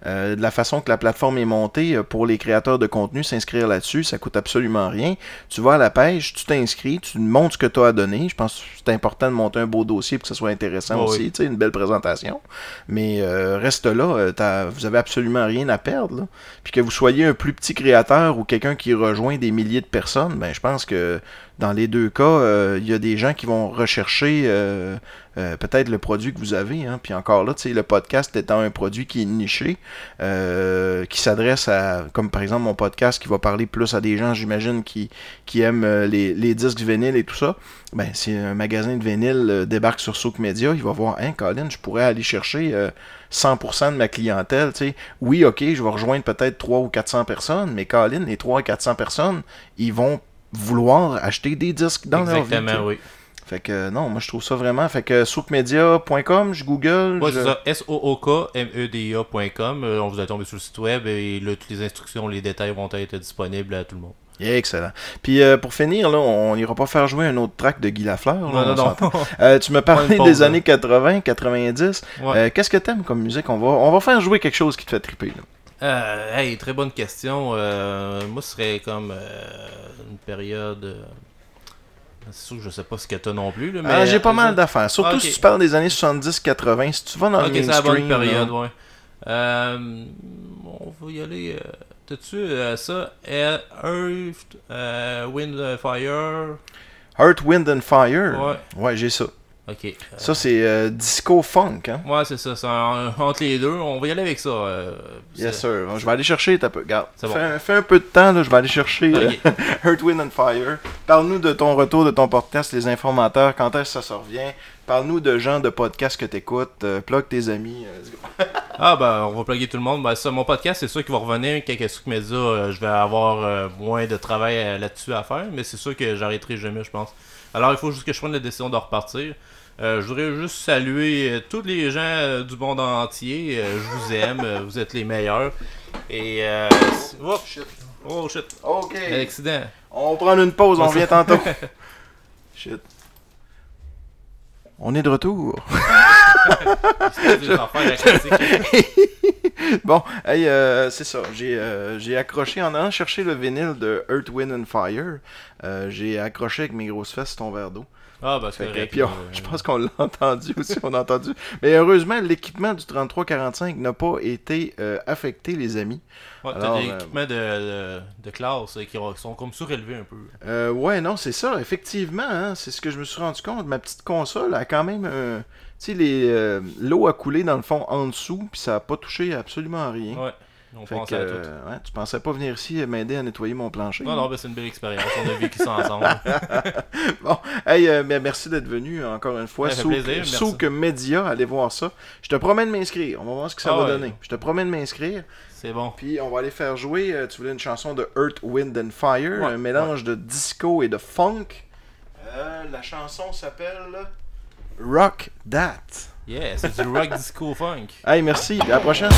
Euh, de la façon que la plateforme est montée, euh, pour les créateurs de contenu, s'inscrire là-dessus, ça coûte absolument rien. Tu vas à la page, tu t'inscris, tu montres ce que tu as à donner. Je pense que c'est important de monter un beau dossier pour que ce soit intéressant Oh aussi, oui. tu sais, une belle présentation. Mais euh, reste là, t'as- vous avez absolument rien à perdre. là. Puis que vous soyez un plus petit créateur ou quelqu'un qui rejoint des milliers de personnes, ben je pense que dans les deux cas, euh, il y a des gens qui vont rechercher euh, euh, peut-être le produit que vous avez. hein. Puis encore là, le podcast étant un produit qui est niché, euh, qui s'adresse à, comme par exemple mon podcast qui va parler plus à des gens, j'imagine, qui, qui aiment euh, les, les disques vinyles et tout ça. Ben, si un magasin de vinyle débarque sur Souk Media, il va voir, hein, Colin, je pourrais aller chercher euh, 100% de ma clientèle. tu sais. Oui, ok, je vais rejoindre peut-être 300 ou 400 personnes, mais Colin, les 300 ou 400 personnes, ils vont vouloir acheter des disques dans leur vie. tu sais. Exactement, oui. Fait que non, moi je trouve ça vraiment. Fait que soukmedia.com, je google. Ouais, je- c'est ça. S-O-O-K-M-E-D-A.com. Euh, On vous a tombé sur le site web et là, toutes les instructions, les détails vont être disponibles à tout le monde. Yeah, excellent. Puis euh, pour finir, là, on n'ira pas faire jouer un autre track de Guy Lafleur. là, Non, on non, non. Euh, tu me parlais des années hein. 80, 90. Ouais. Euh, Qu'est-ce que t'aimes comme musique? On va, on va faire jouer quelque chose qui te fait triper. Là. Euh, hey, très bonne question. Euh, moi, ce serait comme euh, une période. euh, C'est sûr que je sais pas ce que t'as non plus. Là, mais Ah, J'ai pas mal d'affaires. Surtout si tu parles des années 70-80. Si tu vas dans Ok, le la bonne mainstream. période, ouais. Euh, on va y aller. T'as-tu ça Earth, Wind, Fire? Earth, Wind and Fire? Ouais. Ouais, j'ai ça. Ok. euh, Ça, c'est euh, disco funk. Hein? Ouais, c'est ça. c'est un- entre les deux, on va y aller avec ça. euh, Yes, sir. Je vais aller chercher. T'as peu. Regarde. Fais, bon. un, fais un peu de temps. Là, je vais aller chercher euh, Ok. Earth, Wind and Fire. Parle-nous de ton retour de ton podcast, les informateurs. Quand est-ce que ça se revient? Parle-nous de gens de podcasts que t'écoutes. Euh, plug tes amis. euh, let's go. Ah ben on va plugger tout le monde. Ben, ça, mon podcast c'est sûr qu'il va revenir quelques médias. euh, je vais avoir euh, moins de travail euh, là-dessus à faire, mais c'est sûr que j'arrêterai jamais, je pense. Alors il faut juste que je prenne la décision de repartir. Euh, je voudrais juste saluer euh, tous les gens euh, du monde entier. Je vous aime, vous êtes les meilleurs. Et euh, c'est- oh shit, oh shit, OK. accident. On va prendre une pause. On revient tantôt. Shit. On est de retour. Bon, hey, euh, c'est ça. J'ai euh, j'ai accroché en allant chercher le vinyle de Earth, Wind and Fire. euh, j'ai accroché avec mes grosses fesses ton verre d'eau. Ah Fait c'est que- correct. puis on- je pense qu'on l'a entendu aussi, on a entendu. Mais heureusement, l'équipement du 3345 n'a pas été euh, affecté, les amis. Ouais, t'as des euh, équipements de, de, de classe euh, qui sont comme surélevés un peu. Euh, ouais, non, c'est ça, effectivement, hein, c'est ce que je me suis rendu compte. Ma petite console a quand même, tu sais, l'eau a coulé dans le fond en dessous, puis ça a pas touché absolument à rien. Ouais, on Fait pense que, à tout. euh, ouais, tu pensais pas venir ici et m'aider à nettoyer mon plancher. Non, non, ben c'est une belle expérience. On a vécu ça ensemble. Bon, hey, euh, ben, merci d'être venu encore une fois. Ça plaisir, merci. Souk Media, allez voir ça. Je te promets de m'inscrire. On va voir ce que ça Ah va ouais. donner. Je te promets de m'inscrire. C'est bon. Puis on va aller faire jouer. euh, tu voulais une chanson de Earth, Wind and Fire, Ouais, un mélange de disco et de funk. Euh, la chanson s'appelle Rock That. Yeah, c'est du rock disco funk. Hey, merci. À la prochaine.